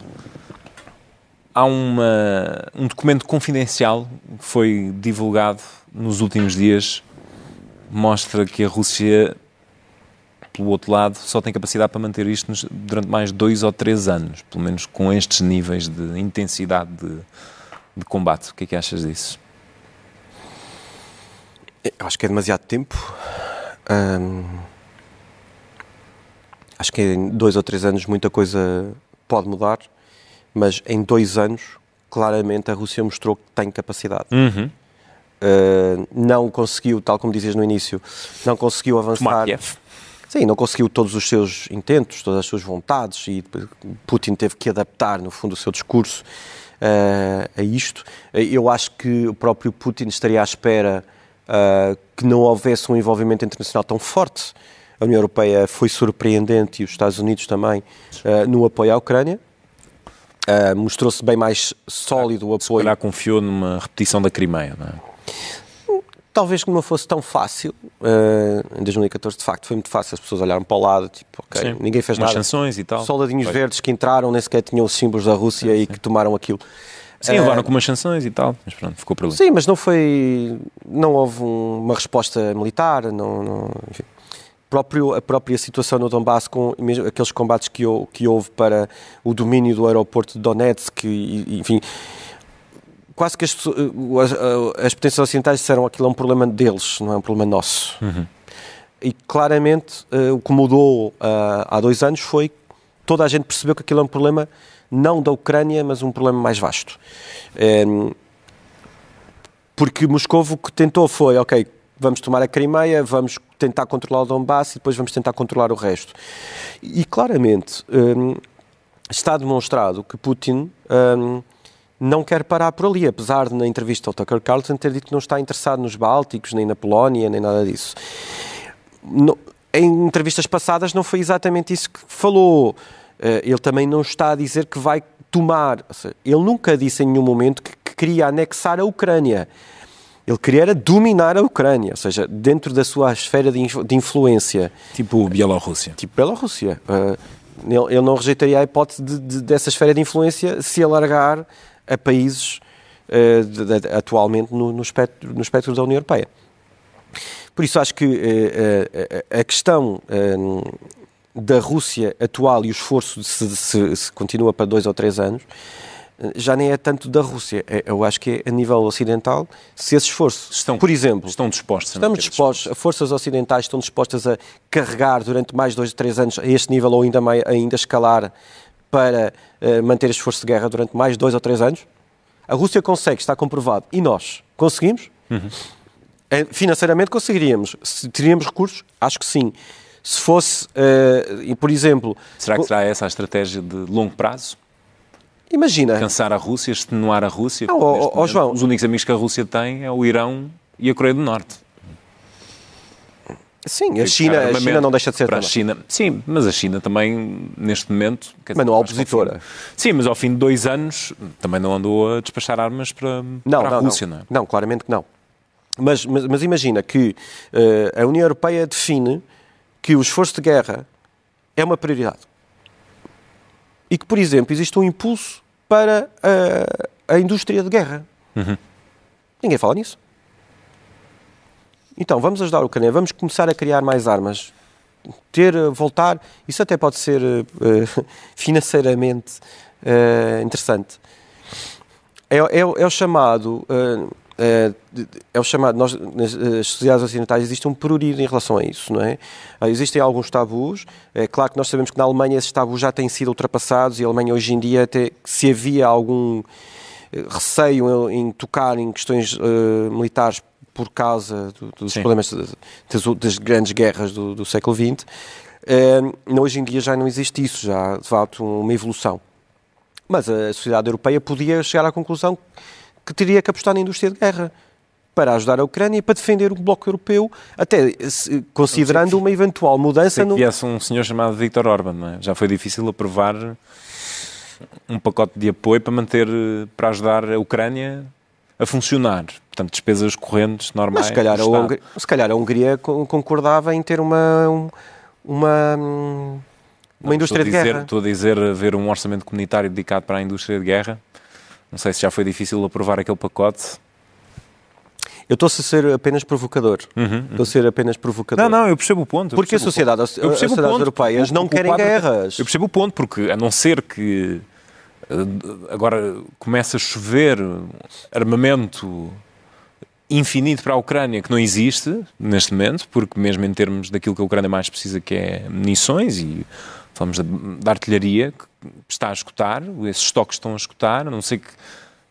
Há uma, um documento confidencial que foi divulgado nos últimos dias mostra que a Rússia, pelo outro lado, só tem capacidade para manter isto durante mais dois ou três anos, pelo menos com estes níveis de intensidade de, de combate. O que é que achas disso? Eu acho que é demasiado tempo. Hum, acho que em dois ou três anos muita coisa pode mudar, mas em dois anos, claramente, a Rússia mostrou que tem capacidade. Uhum. Uh, não conseguiu, tal como dizias no início, não conseguiu Tomar avançar. Kiev. Sim, não conseguiu todos os seus intentos, todas as suas vontades e Putin teve que adaptar, no fundo, o seu discurso uh, a isto. Uh, Eu acho que o próprio Putin estaria à espera uh, que não houvesse um envolvimento internacional tão forte. A União Europeia foi surpreendente e os Estados Unidos também uh, no apoio à Ucrânia. Mostrou-se bem mais sólido o Se apoio. calhar confiou numa repetição da Crimeia, não é? Talvez que não fosse tão fácil. Uh, em 2014, de facto, foi muito fácil. As pessoas olharam para o lado, tipo, ok, Sim. ninguém fez Umas nada. sanções e tal. Soldadinhos verdes que entraram, nem sequer tinham os símbolos da Rússia e que tomaram aquilo. Sim, Eh, levaram com umas sanções e tal, mas pronto, ficou por ali. Sim, mas não foi. Não houve um- uma resposta militar, não. não enfim. Próprio, a própria situação no Donbass, com mesmo aqueles combates que, que houve para o domínio do aeroporto de Donetsk, e, enfim. Quase que as, pessoas- as, as potências ocidentais disseram que aquilo é um problema deles, não é um problema nosso. E claramente eh, o que mudou ah, há dois anos foi toda a gente percebeu que aquilo é um problema não da Ucrânia, mas um problema mais vasto. Porque Moscou o que tentou foi, ok, vamos tomar a Crimeia, vamos tentar controlar o Donbass e depois vamos tentar controlar o resto. E claramente hum, está demonstrado que Putin hum, não quer parar por ali, apesar de na entrevista ao Tucker Carlson ter dito que não está interessado nos Bálticos, nem na Polónia, nem nada disso. No- em entrevistas passadas não foi exatamente isso que falou. Eh, ele também não está a dizer que vai tomar. ele nunca disse em nenhum momento que, que queria anexar a Ucrânia. Ele queria era dominar a Ucrânia, ou seja, dentro da sua esfera de, de influência, Tipo Bielorrússia. tipo Bielorrússia. Eh, ele, ele não rejeitaria a hipótese de- de- dessa esfera de influência se alargar a países de- atualmente no, no espectro, no espectro da União Europeia. Por isso acho que eh, a questão da Rússia atual e o esforço se, se- se continua para dois ou três anos já nem é tanto da Rússia. É- eu acho que é a nível ocidental se esse esforço, Estão, por exemplo, estão dispostos Estamos dispostos, as forças ocidentais estão dispostas a carregar durante mais dois, três anos a este nível ou ainda, mai- ainda escalar para eh, manter este esforço de guerra durante mais dois ou três anos? A Rússia consegue, está comprovado. E nós? Conseguimos? Eh, Financeiramente conseguiríamos. Se teríamos recursos? Acho que sim. Se fosse, e, por exemplo, Será que será essa a estratégia de longo prazo? imagina, Cansar a Rússia, extenuar a Rússia? Não, ó, momento, João. Os únicos amigos que a Rússia tem é o Irão e a Coreia do Norte. Sim, a China, a Armamento China não deixa de ser para a também. China. Sim, mas a China também, neste momento... Mas não é ao opositora. Sim, mas ao fim de dois anos também não andou a despachar armas para, Não, para não, a Rússia, não, não. é? Não, claramente que não. Mas, mas, mas imagina que eh, a União Europeia define que o esforço de guerra é uma prioridade. E que, por exemplo, existe um impulso para a, a indústria de guerra. Uhum. Ninguém fala nisso. Então, vamos ajudar a Ucrânia, vamos começar a criar mais armas, ter, eh, voltar, isso até pode ser eh, financeiramente eh, interessante. É, é, é o chamado. de- é o chamado. Nós, nas sociedades ocidentais existe um prurido em relação a isso, não é? Ah, Existem alguns tabus. É claro que nós sabemos que na Alemanha esses tabus já têm sido ultrapassados e a Alemanha hoje em dia, até se havia algum receio em, em tocar em questões eh, militares por causa do- dos Sim. problemas das, das grandes guerras do, do século XX, eh, hoje em dia já não existe isso, já de facto uma evolução. Mas a sociedade europeia podia chegar à conclusão que teria que apostar na indústria de guerra para ajudar a Ucrânia e para defender o bloco europeu, até se- considerando uma eventual mudança que no. viesse um senhor chamado Viktor Orban, é? Já foi difícil aprovar um pacote de apoio para manter, eh, para ajudar a Ucrânia a funcionar. Portanto, despesas correntes normais. Mas se calhar, a. Hungria, se calhar a Hungria con- concordava em ter uma, um- uma, uma Não, indústria de a dizer, guerra. Estou a dizer haver um orçamento comunitário dedicado para a indústria de guerra. Não sei se já foi difícil aprovar aquele pacote. Eu estou a ser apenas provocador. Estou a ser apenas provocador. Uhum, Não, não, eu percebo o ponto. Porque a sociedade, sociedades ponto, europeias não querem quadro- guerras. Eu percebo o ponto, porque a não ser que agora comece a chover armamento infinito para a Ucrânia que não existe neste momento, porque mesmo em termos daquilo que a Ucrânia mais precisa, que é munições e falamos da, artilharia, que está a escutar, esses estoques estão a escutar, a não ser que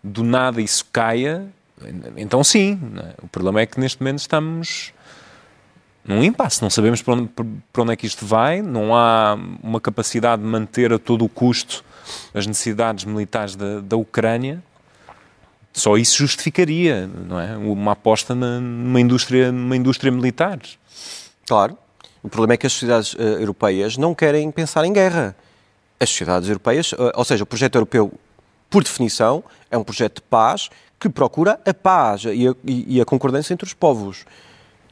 do nada isso caia, então sim. é? O problema é que neste momento estamos num impasse, não sabemos para onde, para onde é que isto vai, não há uma capacidade de manter a todo o custo as necessidades militares da, da Ucrânia. Só isso justificaria, não é? Uma aposta na- numa indústria, numa indústria militar. Claro. O problema é que as sociedades eh, europeias não querem pensar em guerra. As sociedades europeias, eh, ou seja, o projeto europeu por definição, é um projeto de paz que procura a paz e a, e a concordância entre os povos.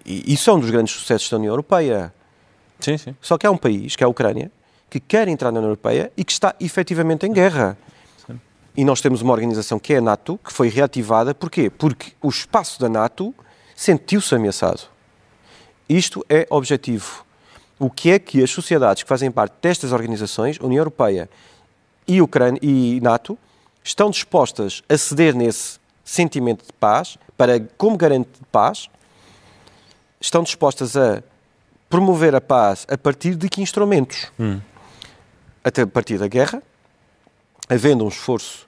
E isso é um dos grandes sucessos da União Europeia. Sim, sim. Só que há um país, que é a Ucrânia, que quer entrar na União Europeia e que está efetivamente em guerra. Sim. E nós temos uma organização que é a NATO, que foi reativada. Porquê? Porque o espaço da NATO sentiu-se ameaçado. Isto é objetivo. O que é que as sociedades que fazem parte destas organizações, União Europeia e, Ucrânia, e NATO, estão dispostas a ceder nesse sentimento de paz, para, como garante de paz, estão dispostas a promover a paz a partir de que instrumentos? Hum. A partir da guerra, havendo um esforço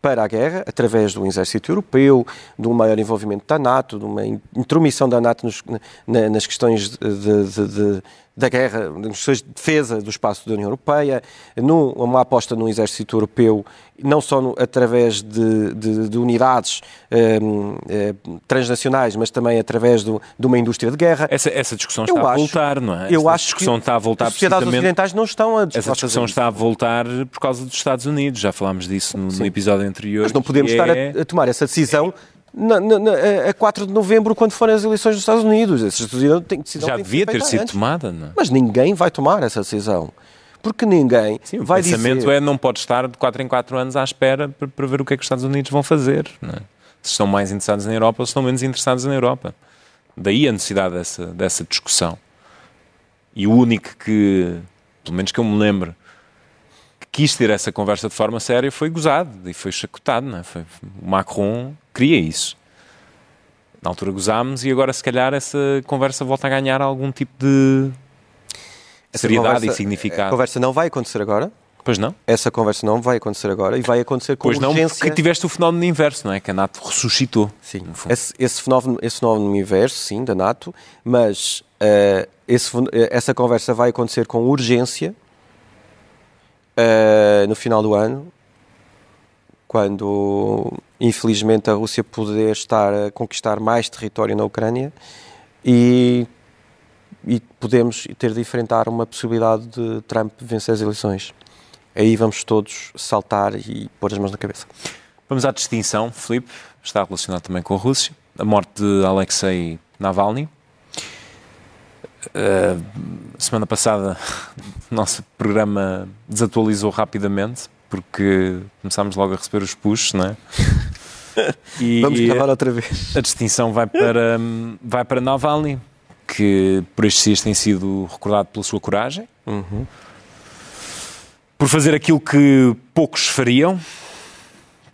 para a guerra, através do exército europeu, de um maior envolvimento da NATO, de uma intromissão da NATO nos, na, nas questões de, de, de, da guerra, nas questões de defesa do espaço da União Europeia, num, uma aposta no exército europeu, não só no, através de, de unidades eh, eh, transnacionais, mas também através do, de uma indústria de guerra. Essa, essa discussão está eu a voltar, não é? Eu essa acho discussão que está a voltar as sociedades ocidentais não estão a Essa discussão está a voltar por causa dos Estados Unidos, já falámos disso no, no episódio anterior. Mas não podemos estar é... a, a tomar essa decisão na, na, a 4 de novembro, quando forem as eleições dos Estados Unidos. Essa decisão tem, decisão Já devia ter sido antes. tomada, não é? Mas ninguém vai tomar essa decisão. Porque ninguém Sim, vai dizer... O pensamento é não pode estar de 4 em 4 anos à espera para, para ver o que é que os Estados Unidos vão fazer. É? Se estão mais interessados na Europa ou se estão menos interessados na Europa. Daí a necessidade dessa, dessa discussão. E o único que, pelo menos que eu me lembro, quis ter essa conversa de forma séria foi gozado e foi chacotado. É? foi, o Macron queria isso. Na altura gozámos e agora, se calhar, essa conversa volta a ganhar algum tipo de essa seriedade conversa, e significado. A conversa não vai acontecer agora. Pois não? Essa conversa não vai acontecer agora e vai acontecer com pois urgência. Pois não, porque tiveste o fenómeno inverso, não é? Que a NATO ressuscitou. Sim, esse, esse, fenómeno, esse fenómeno inverso, sim, da NATO, mas uh, esse, essa conversa vai acontecer com urgência uh, no final do ano, quando infelizmente a Rússia poder estar a conquistar mais território na Ucrânia e, e podemos ter de enfrentar uma possibilidade de Trump vencer as eleições. Aí vamos todos saltar e pôr as mãos na cabeça. Vamos à distinção, Filipe, está relacionado também com a Rússia. A morte de Alexei Navalny, Uh, semana passada o nosso programa desatualizou rapidamente porque começámos logo a receber os push, não é? E Vamos gravar outra vez. A distinção vai para, vai para Navalny, que por estes dias tem sido recordado pela sua coragem, uhum. por fazer aquilo que poucos fariam,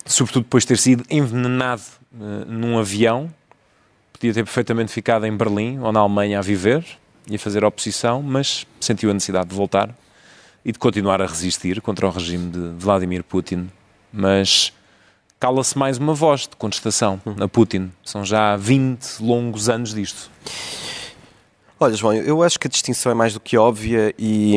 sobretudo depois de ter sido envenenado uh, num avião. Podia ter perfeitamente ficado em Berlim ou na Alemanha a viver e a fazer oposição, mas sentiu a necessidade de voltar e de continuar a resistir contra o regime de Vladimir Putin. Mas cala-se mais uma voz de contestação a Putin. São já 20 longos anos disto. Olha, João, eu acho que a distinção é mais do que óbvia e,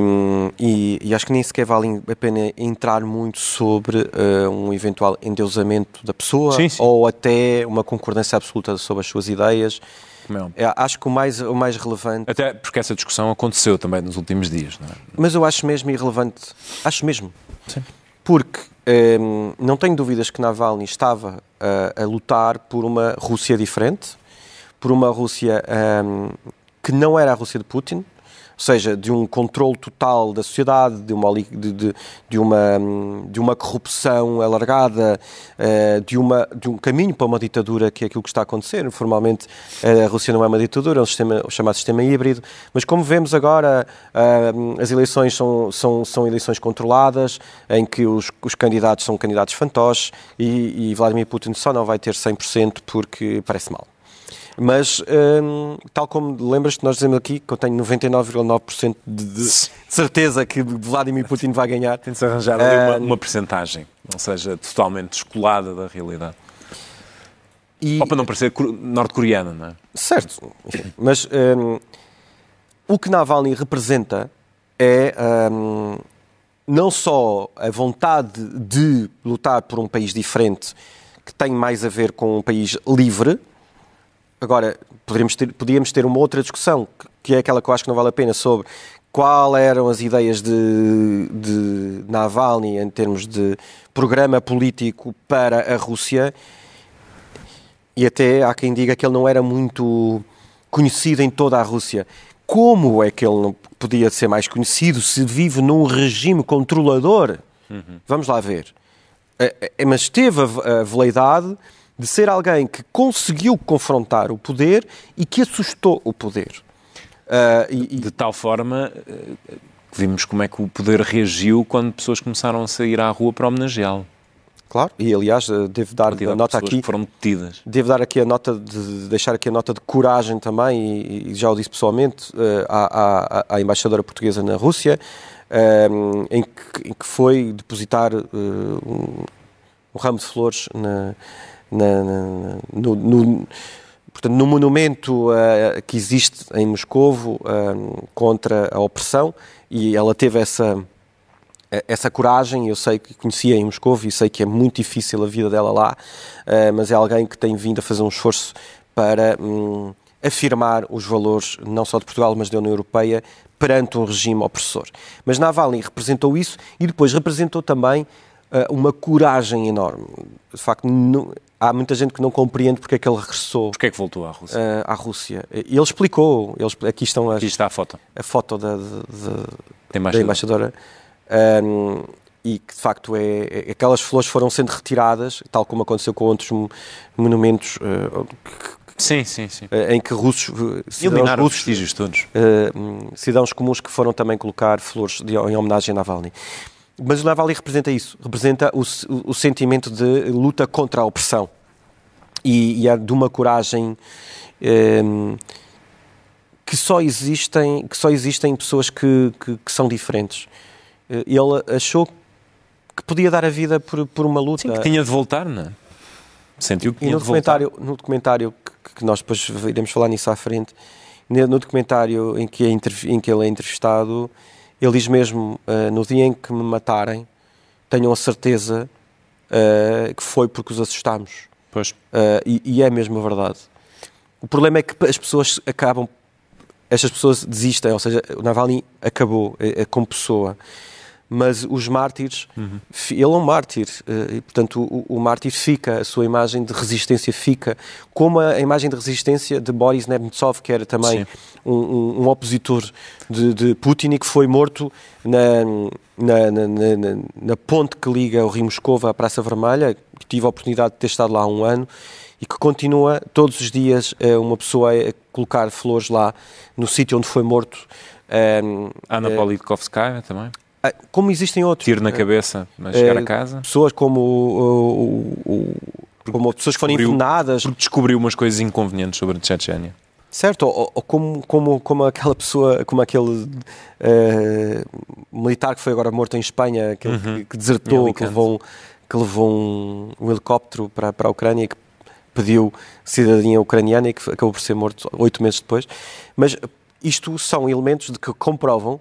e, e acho que nem sequer vale a pena entrar muito sobre uh, um eventual endeusamento da pessoa sim, sim. ou até uma concordância absoluta sobre as suas ideias. É, acho que o mais, o mais relevante. Até porque essa discussão aconteceu também nos últimos dias, não é? Mas eu acho mesmo irrelevante. Acho mesmo. Sim. Porque hum, não tenho dúvidas que Navalny estava a, a, lutar por uma Rússia diferente, por uma Rússia hum, que não era a Rússia de Putin, ou seja, de um controle total da sociedade, de uma, de, de, de uma, de uma corrupção alargada, uh, de, uma, de um caminho para uma ditadura, que é aquilo que está a acontecer. Formalmente, a Rússia não é uma ditadura, é um sistema, o chamado sistema híbrido, mas como vemos agora, uh, as eleições são, são, são eleições controladas, em que os, os candidatos são candidatos fantoches e, e Vladimir Putin só não vai ter 100% porque parece mal. Mas, hum, tal como lembras que nós dizemos aqui, que eu tenho 99,9% de, de certeza que Vladimir Putin vai ganhar. Tem de se arranjar ali uma, hum, uma percentagem, não seja totalmente descolada da realidade. E... Ou para não parecer norte-coreana, não é? Certo, mas hum, o que Navalny representa é hum, não só a vontade de lutar por um país diferente, que tem mais a ver com um país livre, Agora, poderíamos ter, podíamos ter uma outra discussão, que é aquela que eu acho que não vale a pena, sobre qual eram as ideias de, de Navalny em termos de programa político para a Rússia e até há quem diga que ele não era muito conhecido em toda a Rússia. Como é que ele não podia ser mais conhecido se vive num regime controlador? Uhum. Vamos lá ver. É, é, mas teve a, a veleidade de ser alguém que conseguiu confrontar o poder e que assustou o poder. Uh, e, e... De tal forma uh, vimos como é que o poder reagiu quando pessoas começaram a sair à rua para homenageá-lo. Claro, e aliás, eh, devo dar a nota aqui. foram detidas. Devo dar aqui a nota de deixar aqui a nota de coragem também, e, e já o disse pessoalmente, uh, à, à, à, embaixadora portuguesa na Rússia, uh, em, que, em, que, foi depositar uh, um, um, ramo de flores na, na, no, no, portanto, no monumento que existe em Moscovo contra a opressão, e ela teve essa essa coragem, eu sei que conhecia em Moscou e sei que é muito difícil a vida dela lá, uh, mas é alguém que tem vindo a fazer um esforço para um, afirmar os valores não só de Portugal, mas da União Europeia perante um regime opressor. Mas Navalny representou isso e depois representou também uh, uma coragem enorme. De facto, há muita gente que não compreende porque é que ele regressou. Porque é que voltou à Rússia? Uh, à Rússia. E ele explicou. Ele, aqui, estão as, aqui está a foto. A foto da, da, da embaixadora um, e que de facto é, é, aquelas flores foram sendo retiradas, tal como aconteceu com outros monumentos uh, sim, sim, sim. Uh, em que russos, cidadãos russos, vestígios todos. Uh, cidadãos comuns que foram também colocar flores de, em homenagem a Navalny. Mas o Navalny representa isso, representa o, o, o sentimento de luta contra a opressão e, e é de uma coragem um, que só existem que só existem pessoas que, que, que são diferentes. Eh, ele achou que podia dar a vida por, por uma luta. Sim, que tinha de voltar, não é? Sentiu que tinha e no de documentário, voltar. No documentário, que, que nós depois iremos falar nisso à frente, no documentário em que, é em que ele é entrevistado, ele diz mesmo, uh, no dia em que me matarem, tenham a certeza uh, que foi porque os assustámos. Pois. Uh, e, e, é mesmo a verdade. O problema é que as pessoas acabam, estas pessoas desistem, ou seja, o Navalny acabou como pessoa mas os mártires, uhum. ele é um mártir, eh, e portanto o, o, mártir fica, a sua imagem de resistência fica, como a imagem de resistência de Boris Nemtsov, que era também um, um, um, opositor de, de, Putin e que foi morto na, na, na, na, na ponte que liga o Rio Moscova à Praça Vermelha, que tive a oportunidade de ter estado lá há um ano, e que continua todos os dias eh, uma pessoa a colocar flores lá no sítio onde foi morto. Um, Ana uh, Politkovskaya também? Ah, como existem outros. Tiro na cabeça, mas chegar a casa. Pessoas como, o, o, como pessoas que foram envenenadas. Porque descobriu umas coisas inconvenientes sobre a Chechênia. Certo, ou, ou, como, como, como aquela pessoa, como aquele uh, militar que foi agora morto em Espanha, aquele uhum. que, que, desertou, que levou, que levou um, um, helicóptero para, para a Ucrânia e que pediu cidadania ucraniana e que acabou por ser morto oito meses depois. Mas isto são elementos de que comprovam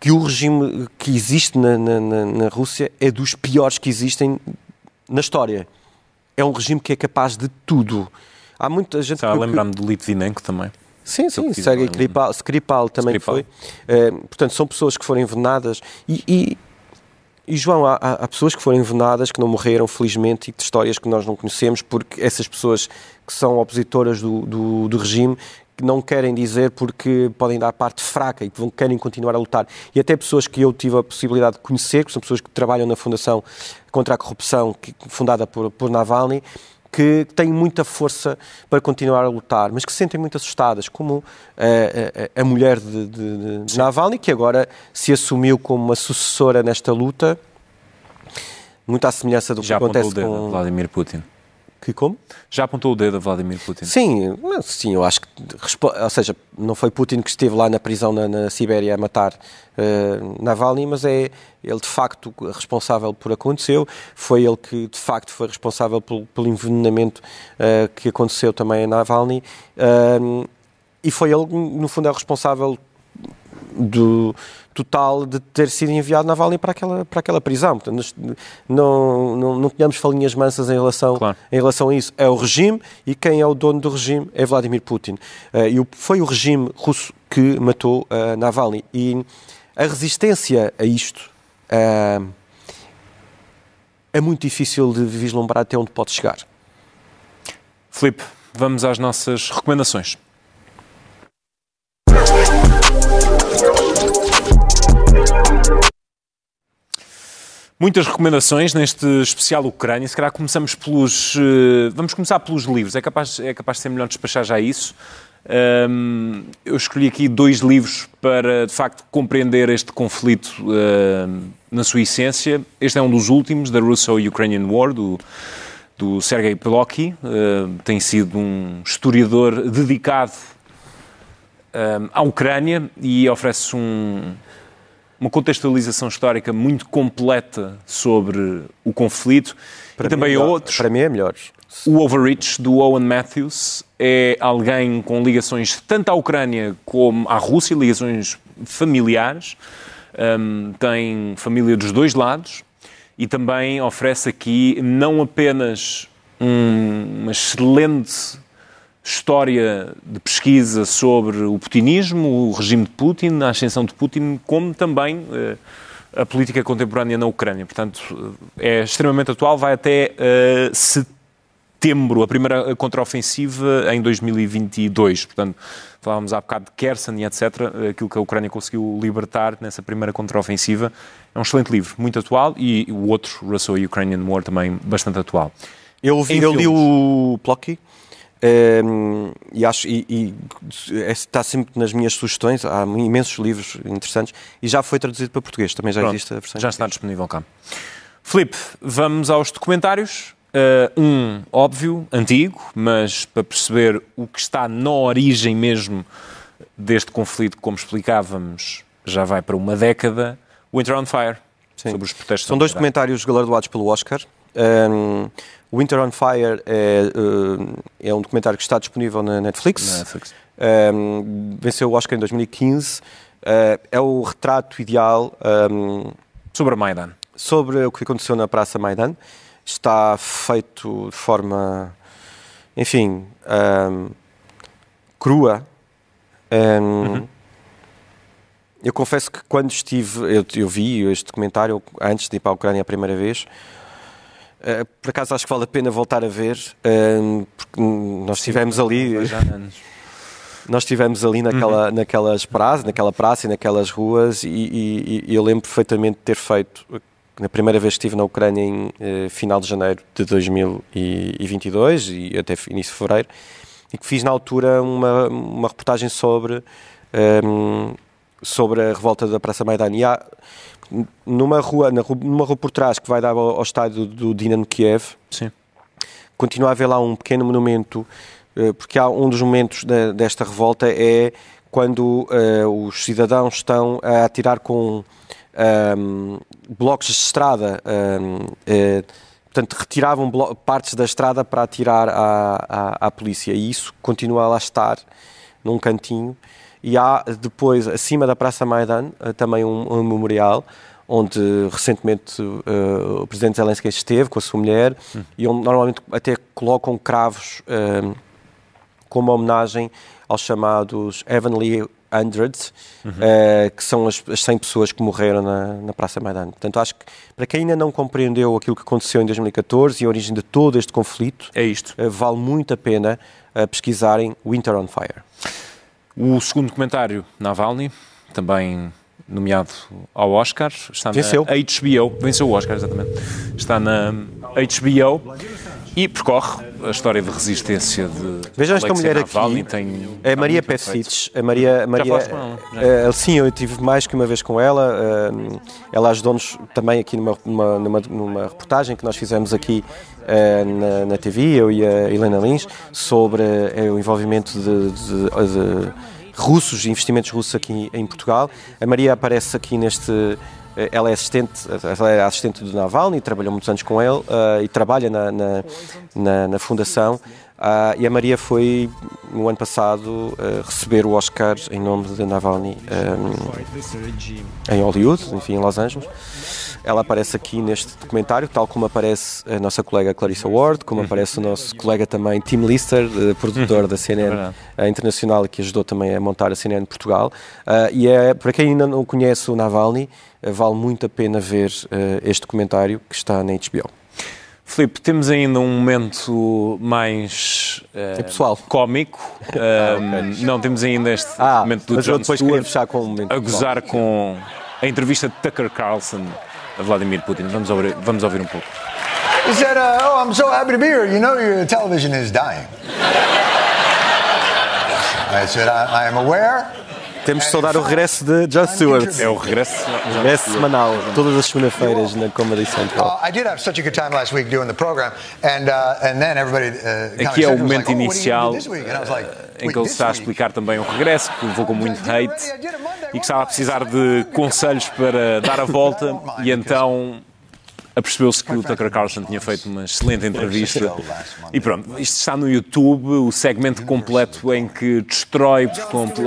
que o regime que existe na, na, na, Rússia é dos piores que existem na história. É um regime que é capaz de tudo. Há muita gente. Estava a lembrar-me do Litvinenko também. Sim, sim, Sergei Skripal, Skripal também Skripal. foi. É, portanto, são pessoas que foram envenenadas e, e, e João, há, há, pessoas que foram envenenadas, que não morreram, felizmente, e de histórias que nós não conhecemos, porque essas pessoas que são opositoras do, do, do regime não querem dizer porque podem dar parte fraca e que vão, querem continuar a lutar. E até pessoas que eu tive a possibilidade de conhecer, que são pessoas que trabalham na Fundação contra a Corrupção, que, fundada por, por Navalny, que têm muita força para continuar a lutar, mas que se sentem muito assustadas, como a, eh, a, eh, a mulher de, de, de Navalny, que agora se assumiu como uma sucessora nesta luta, muito à semelhança do que Já acontece com Vladimir Putin. Que como? Já apontou o dedo a Vladimir Putin? Sim, sim, eu acho que, ou seja, não foi Putin que esteve lá na prisão na, na Sibéria a matar uh, Navalny, mas é ele de facto responsável por aconteceu, foi ele que de facto foi responsável pelo, pelo envenenamento uh, que aconteceu também a Navalny, uh, e foi ele, no fundo, é o responsável do total de ter sido enviado Navalny para aquela, para aquela prisão. Portanto, não, não, não tínhamos falinhas mansas em relação, claro. em relação a isso. É o regime e quem é o dono do regime é Vladimir Putin. Uh, e foi o regime russo que matou uh, Navalny. E a resistência a isto uh, é muito difícil de vislumbrar até onde pode chegar. Filipe, vamos às nossas recomendações. Muitas recomendações neste especial Ucrânia. Se calhar começamos pelos. Uh, vamos começar pelos livros. É capaz, é capaz de ser melhor despachar já isso. Um, eu escolhi aqui dois livros para, de facto, compreender este conflito uh, na sua essência. Este é um dos últimos, da Russo-Ukrainian War, do, do Sergei Pilocky. Uh, tem sido um historiador dedicado à Ucrânia e oferece um, uma contextualização histórica muito completa sobre o conflito. Para e também é outros. Para mim é melhor. O Overreach, do Owen Matthews, é alguém com ligações tanto à Ucrânia como à Rússia, ligações familiares. Um, tem família dos dois lados e também oferece aqui não apenas um, uma excelente história de pesquisa sobre o putinismo, o regime de Putin, a ascensão de Putin, como também uh, a política contemporânea na Ucrânia. Portanto, é extremamente atual, vai até uh, setembro, a primeira contraofensiva em 2022. Portanto, falávamos há bocado de Kherson e etc., aquilo que a Ucrânia conseguiu libertar nessa primeira contraofensiva. É um excelente livro, muito atual, e o outro, Russo-Ukrainian War, também bastante atual. Eu, vi, eu li o Plocky, um, e acho e, e, está sempre nas minhas sugestões. Há imensos livros interessantes e já foi traduzido para português. Também já Pronto, existe a versão. Já está disponível cá. Filipe, vamos aos documentários. Uh, um óbvio, antigo, mas para perceber o que está na origem mesmo deste conflito, como explicávamos, já vai para uma década. Winter on Fire, Sim. sobre os protestos. São dois documentários galardoados pelo Oscar. Um, Winter on Fire é, eh, é um documentário que está disponível na Netflix. Netflix. Um, venceu o Oscar em 2015. Uh, eh, é o retrato ideal um, sobre a Maidan. Sobre o que aconteceu na Praça Maidan. Está feito de forma, enfim, um, crua. Uhum. Eu confesso que quando estive, eu, eu vi este documentário antes de ir para a Ucrânia a primeira vez. Uh, por acaso acho que vale a pena voltar a ver, uh, porque nós estivemos ali. Nós estivemos ali naquela, uhum. naquelas praças, naquela praça e naquelas ruas, e, e, e, eu lembro perfeitamente de ter feito, na primeira vez que estive na Ucrânia, em uh, final de janeiro de 2022 e até início de fevereiro, e que fiz na altura uma, uma reportagem sobre, um, sobre a revolta da Praça Maidan. E há, numa rua, numa rua por trás que vai dar ao, ao estádio do Dinamo Kiev, Sim. continua a haver lá um pequeno monumento, eh, porque há um dos momentos de, desta revolta é quando uh, os cidadãos estão a atirar com um, ehm, blocos de estrada, um, uh, eh, portanto, retiravam partes da estrada para atirar à, à, à polícia, e isso continua a lá estar num cantinho e há depois, acima da Praça Maidan, eh, também um, um memorial onde recentemente uh, o presidente Zelensky esteve com a sua mulher hum. e onde normalmente até colocam cravos uh, como homenagem aos chamados Heavenly Hundreds, uhum. uh, que são as, as 100 pessoas que morreram na, na Praça Maidan. Portanto, acho que para quem ainda não compreendeu aquilo que aconteceu em 2014 e a origem de todo este conflito, é isto. vale muito a pena pesquisarem Winter on Fire. O segundo documentário, Navalny, também nomeado ao Oscar, está venceu. na HBO, venceu o Oscar, exatamente, está na HBO e percorre a história de resistência de Vejam esta mulher Navalny, aqui, tem, é Maria Pessic, a Maria, Maria uh, sim, eu tive mais que uma vez com ela, uh, ela ajudou-nos também aqui numa, numa, numa, numa, reportagem que nós fizemos aqui na, na, TV, eu e a Helena Lins, sobre o envolvimento de, de, de russos, investimentos russos aqui em Portugal. A Maria aparece aqui neste, eh, ela é assistente, ela é assistente do Navalny, trabalhou muitos anos com ele uh, e trabalha na, na, na, na fundação. Uh, e a Maria foi, no ano passado, uh, receber o Oscar em nome de Navalny um, em Hollywood, enfim, em Los Angeles. Ela aparece aqui neste documentário, tal como aparece a nossa colega Clarissa Ward, como aparece o nosso colega também Tim Lister, uh, produtor da CNN é Internacional, que ajudou também a montar a CNN Portugal. Uh, e é, para quem ainda não conhece o Navalny, uh, vale muito a pena ver este documentário que está na HBO. Filipe, temos ainda um momento mais uh, pessoal. cómico. okay. Não, temos ainda este ah, momento do mas John depois Stewart fechar com um momento a gozar com a entrevista de Tucker Carlson Vladimir Putin. Vamos ouvir, vamos ouvir um pouco. He said, uh, "Oh, I'm so happy to be here. You know, your television is dying." I said, I, I am aware. Temos de saudar o regresso de Jon Stewart. É o regresso, regresso semanal, todas as segunda-feiras na Comedy Central. I did have such a good time last week doing the program, and uh, and then everybody. Uh, Aqui é o momento inicial em que ele está a explicar também o regresso, que levou com muito hate e que estava a precisar de conselhos para dar a volta, e então apercebeu-se que o Tucker Carlson tinha feito uma excelente entrevista. E pronto, isto está no YouTube, o segmento completo em que destrói,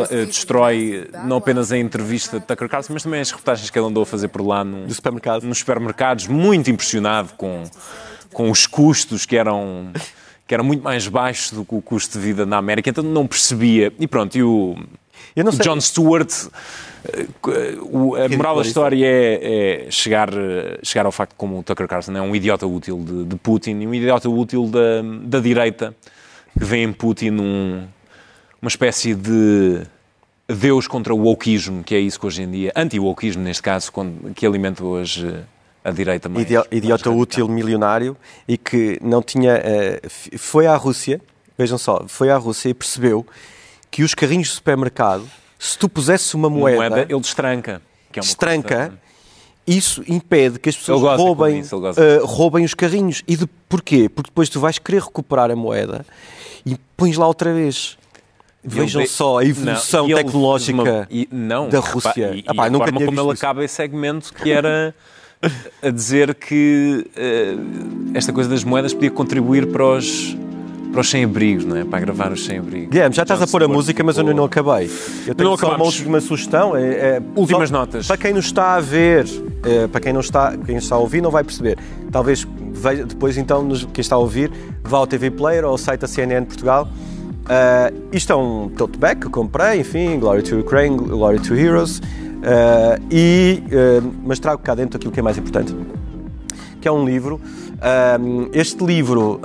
eh, destrói não apenas a entrevista de Tucker Carlson, mas também as reportagens que ele andou a fazer por lá no, supermercado. nos supermercados, muito impressionado com, com os custos que eram que eram muito mais baixos do que o custo de vida na América, então não percebia. E pronto, e o, o John Stewart a moral da história é, é, chegar, chegar ao facto como o Tucker Carlson é um idiota útil de, de Putin e um idiota útil da, da direita que vê em Putin um, uma espécie de Deus contra o wokeismo, que é isso que hoje em dia, anti-wokeismo neste caso, que alimenta hoje a direita mais. Idio, idiota mais útil milionário e que não tinha. Foi à Rússia, vejam só, foi à Rússia e percebeu que os carrinhos de supermercado se tu pusesses uma moeda, moeda ele destranca. Que é uma destranca, isso impede que as pessoas roubem, isso, uh, roubem os carrinhos. E de, porquê? Porque depois tu vais querer recuperar a moeda e pões lá outra vez. Vejam só a evolução não, tecnológica uma, e, não, da Rússia. E, e Epá, a nunca forma como ele isso. acaba esse segmento que era a dizer que uh, esta coisa das moedas podia contribuir para os para os sem-abrigos, não é? Para gravar os sem-abrigos. Guilherme, já estás a pôr a música, mas eu não acabei. Eu tenho não só uma última sugestão. É, é, Últimas só, notas. Para quem nos está a ver, é, para quem não está, quem está a ouvir, não vai perceber. Talvez veja, depois, então, nos, quem está a ouvir, vá ao TV Player ou ao site da CNN Portugal. Uh, isto é um tote bag que comprei, enfim, Glory to Ukraine, Glory to Heroes. Uh, e, uh, mas trago cá dentro aquilo que é mais importante, que é um livro. este livro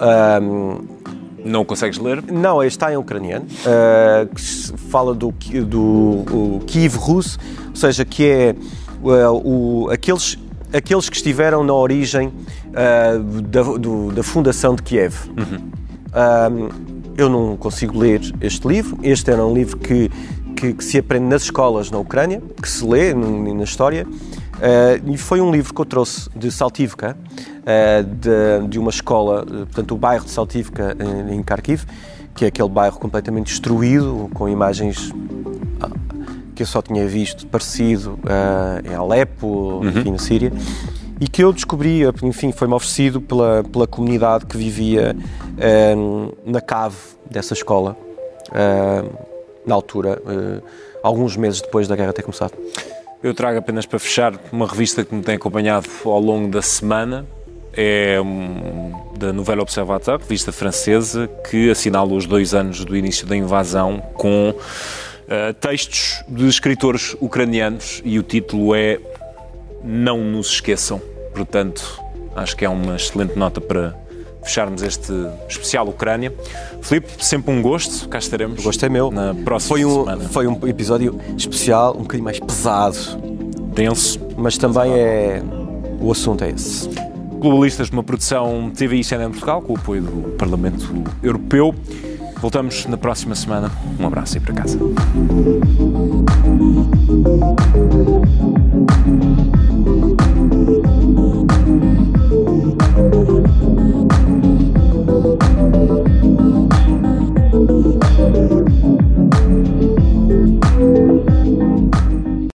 não consegues ler? Não, está em ucraniano, uh, que fala do, do Kiev russo, ou seja, que é uh, o, aqueles, aqueles que estiveram na origem uh, da, do, da fundação de Kiev. Uhum. eu não consigo ler este livro. Este era um livro que, que, que se aprende nas escolas na Ucrânia, que se lê na história. Uh, e foi um livro que eu trouxe de Saltivka, uh, de, de, uma escola, uh, portanto, o bairro de Saltivka em, em Kharkiv, que é aquele bairro completamente destruído, com imagens ah, que eu só tinha visto parecido em Alepo, uhum. enfim, na Síria, e que eu descobri, enfim, foi-me oferecido pela, pela comunidade que vivia na cave dessa escola, na altura, alguns meses depois da guerra ter começado. Eu trago apenas para fechar uma revista que me tem acompanhado ao longo da semana. É um, da Nouvelle Observateur, revista francesa, que assinala os dois anos do início da invasão com uh, textos de escritores ucranianos e o título é Não nos esqueçam. Portanto, acho que é uma excelente nota para fecharmos este especial Ucrânia. Filipe, sempre um gosto, cá estaremos. O gosto é meu. Na próxima foi um, semana. Foi um episódio especial, um bocadinho mais pesado. Denso. Mas também pesado. é. O assunto é esse. Globalistas, uma produção TV e CNN Portugal, com o apoio do Parlamento Europeu. Voltamos na próxima semana. Um abraço e para casa.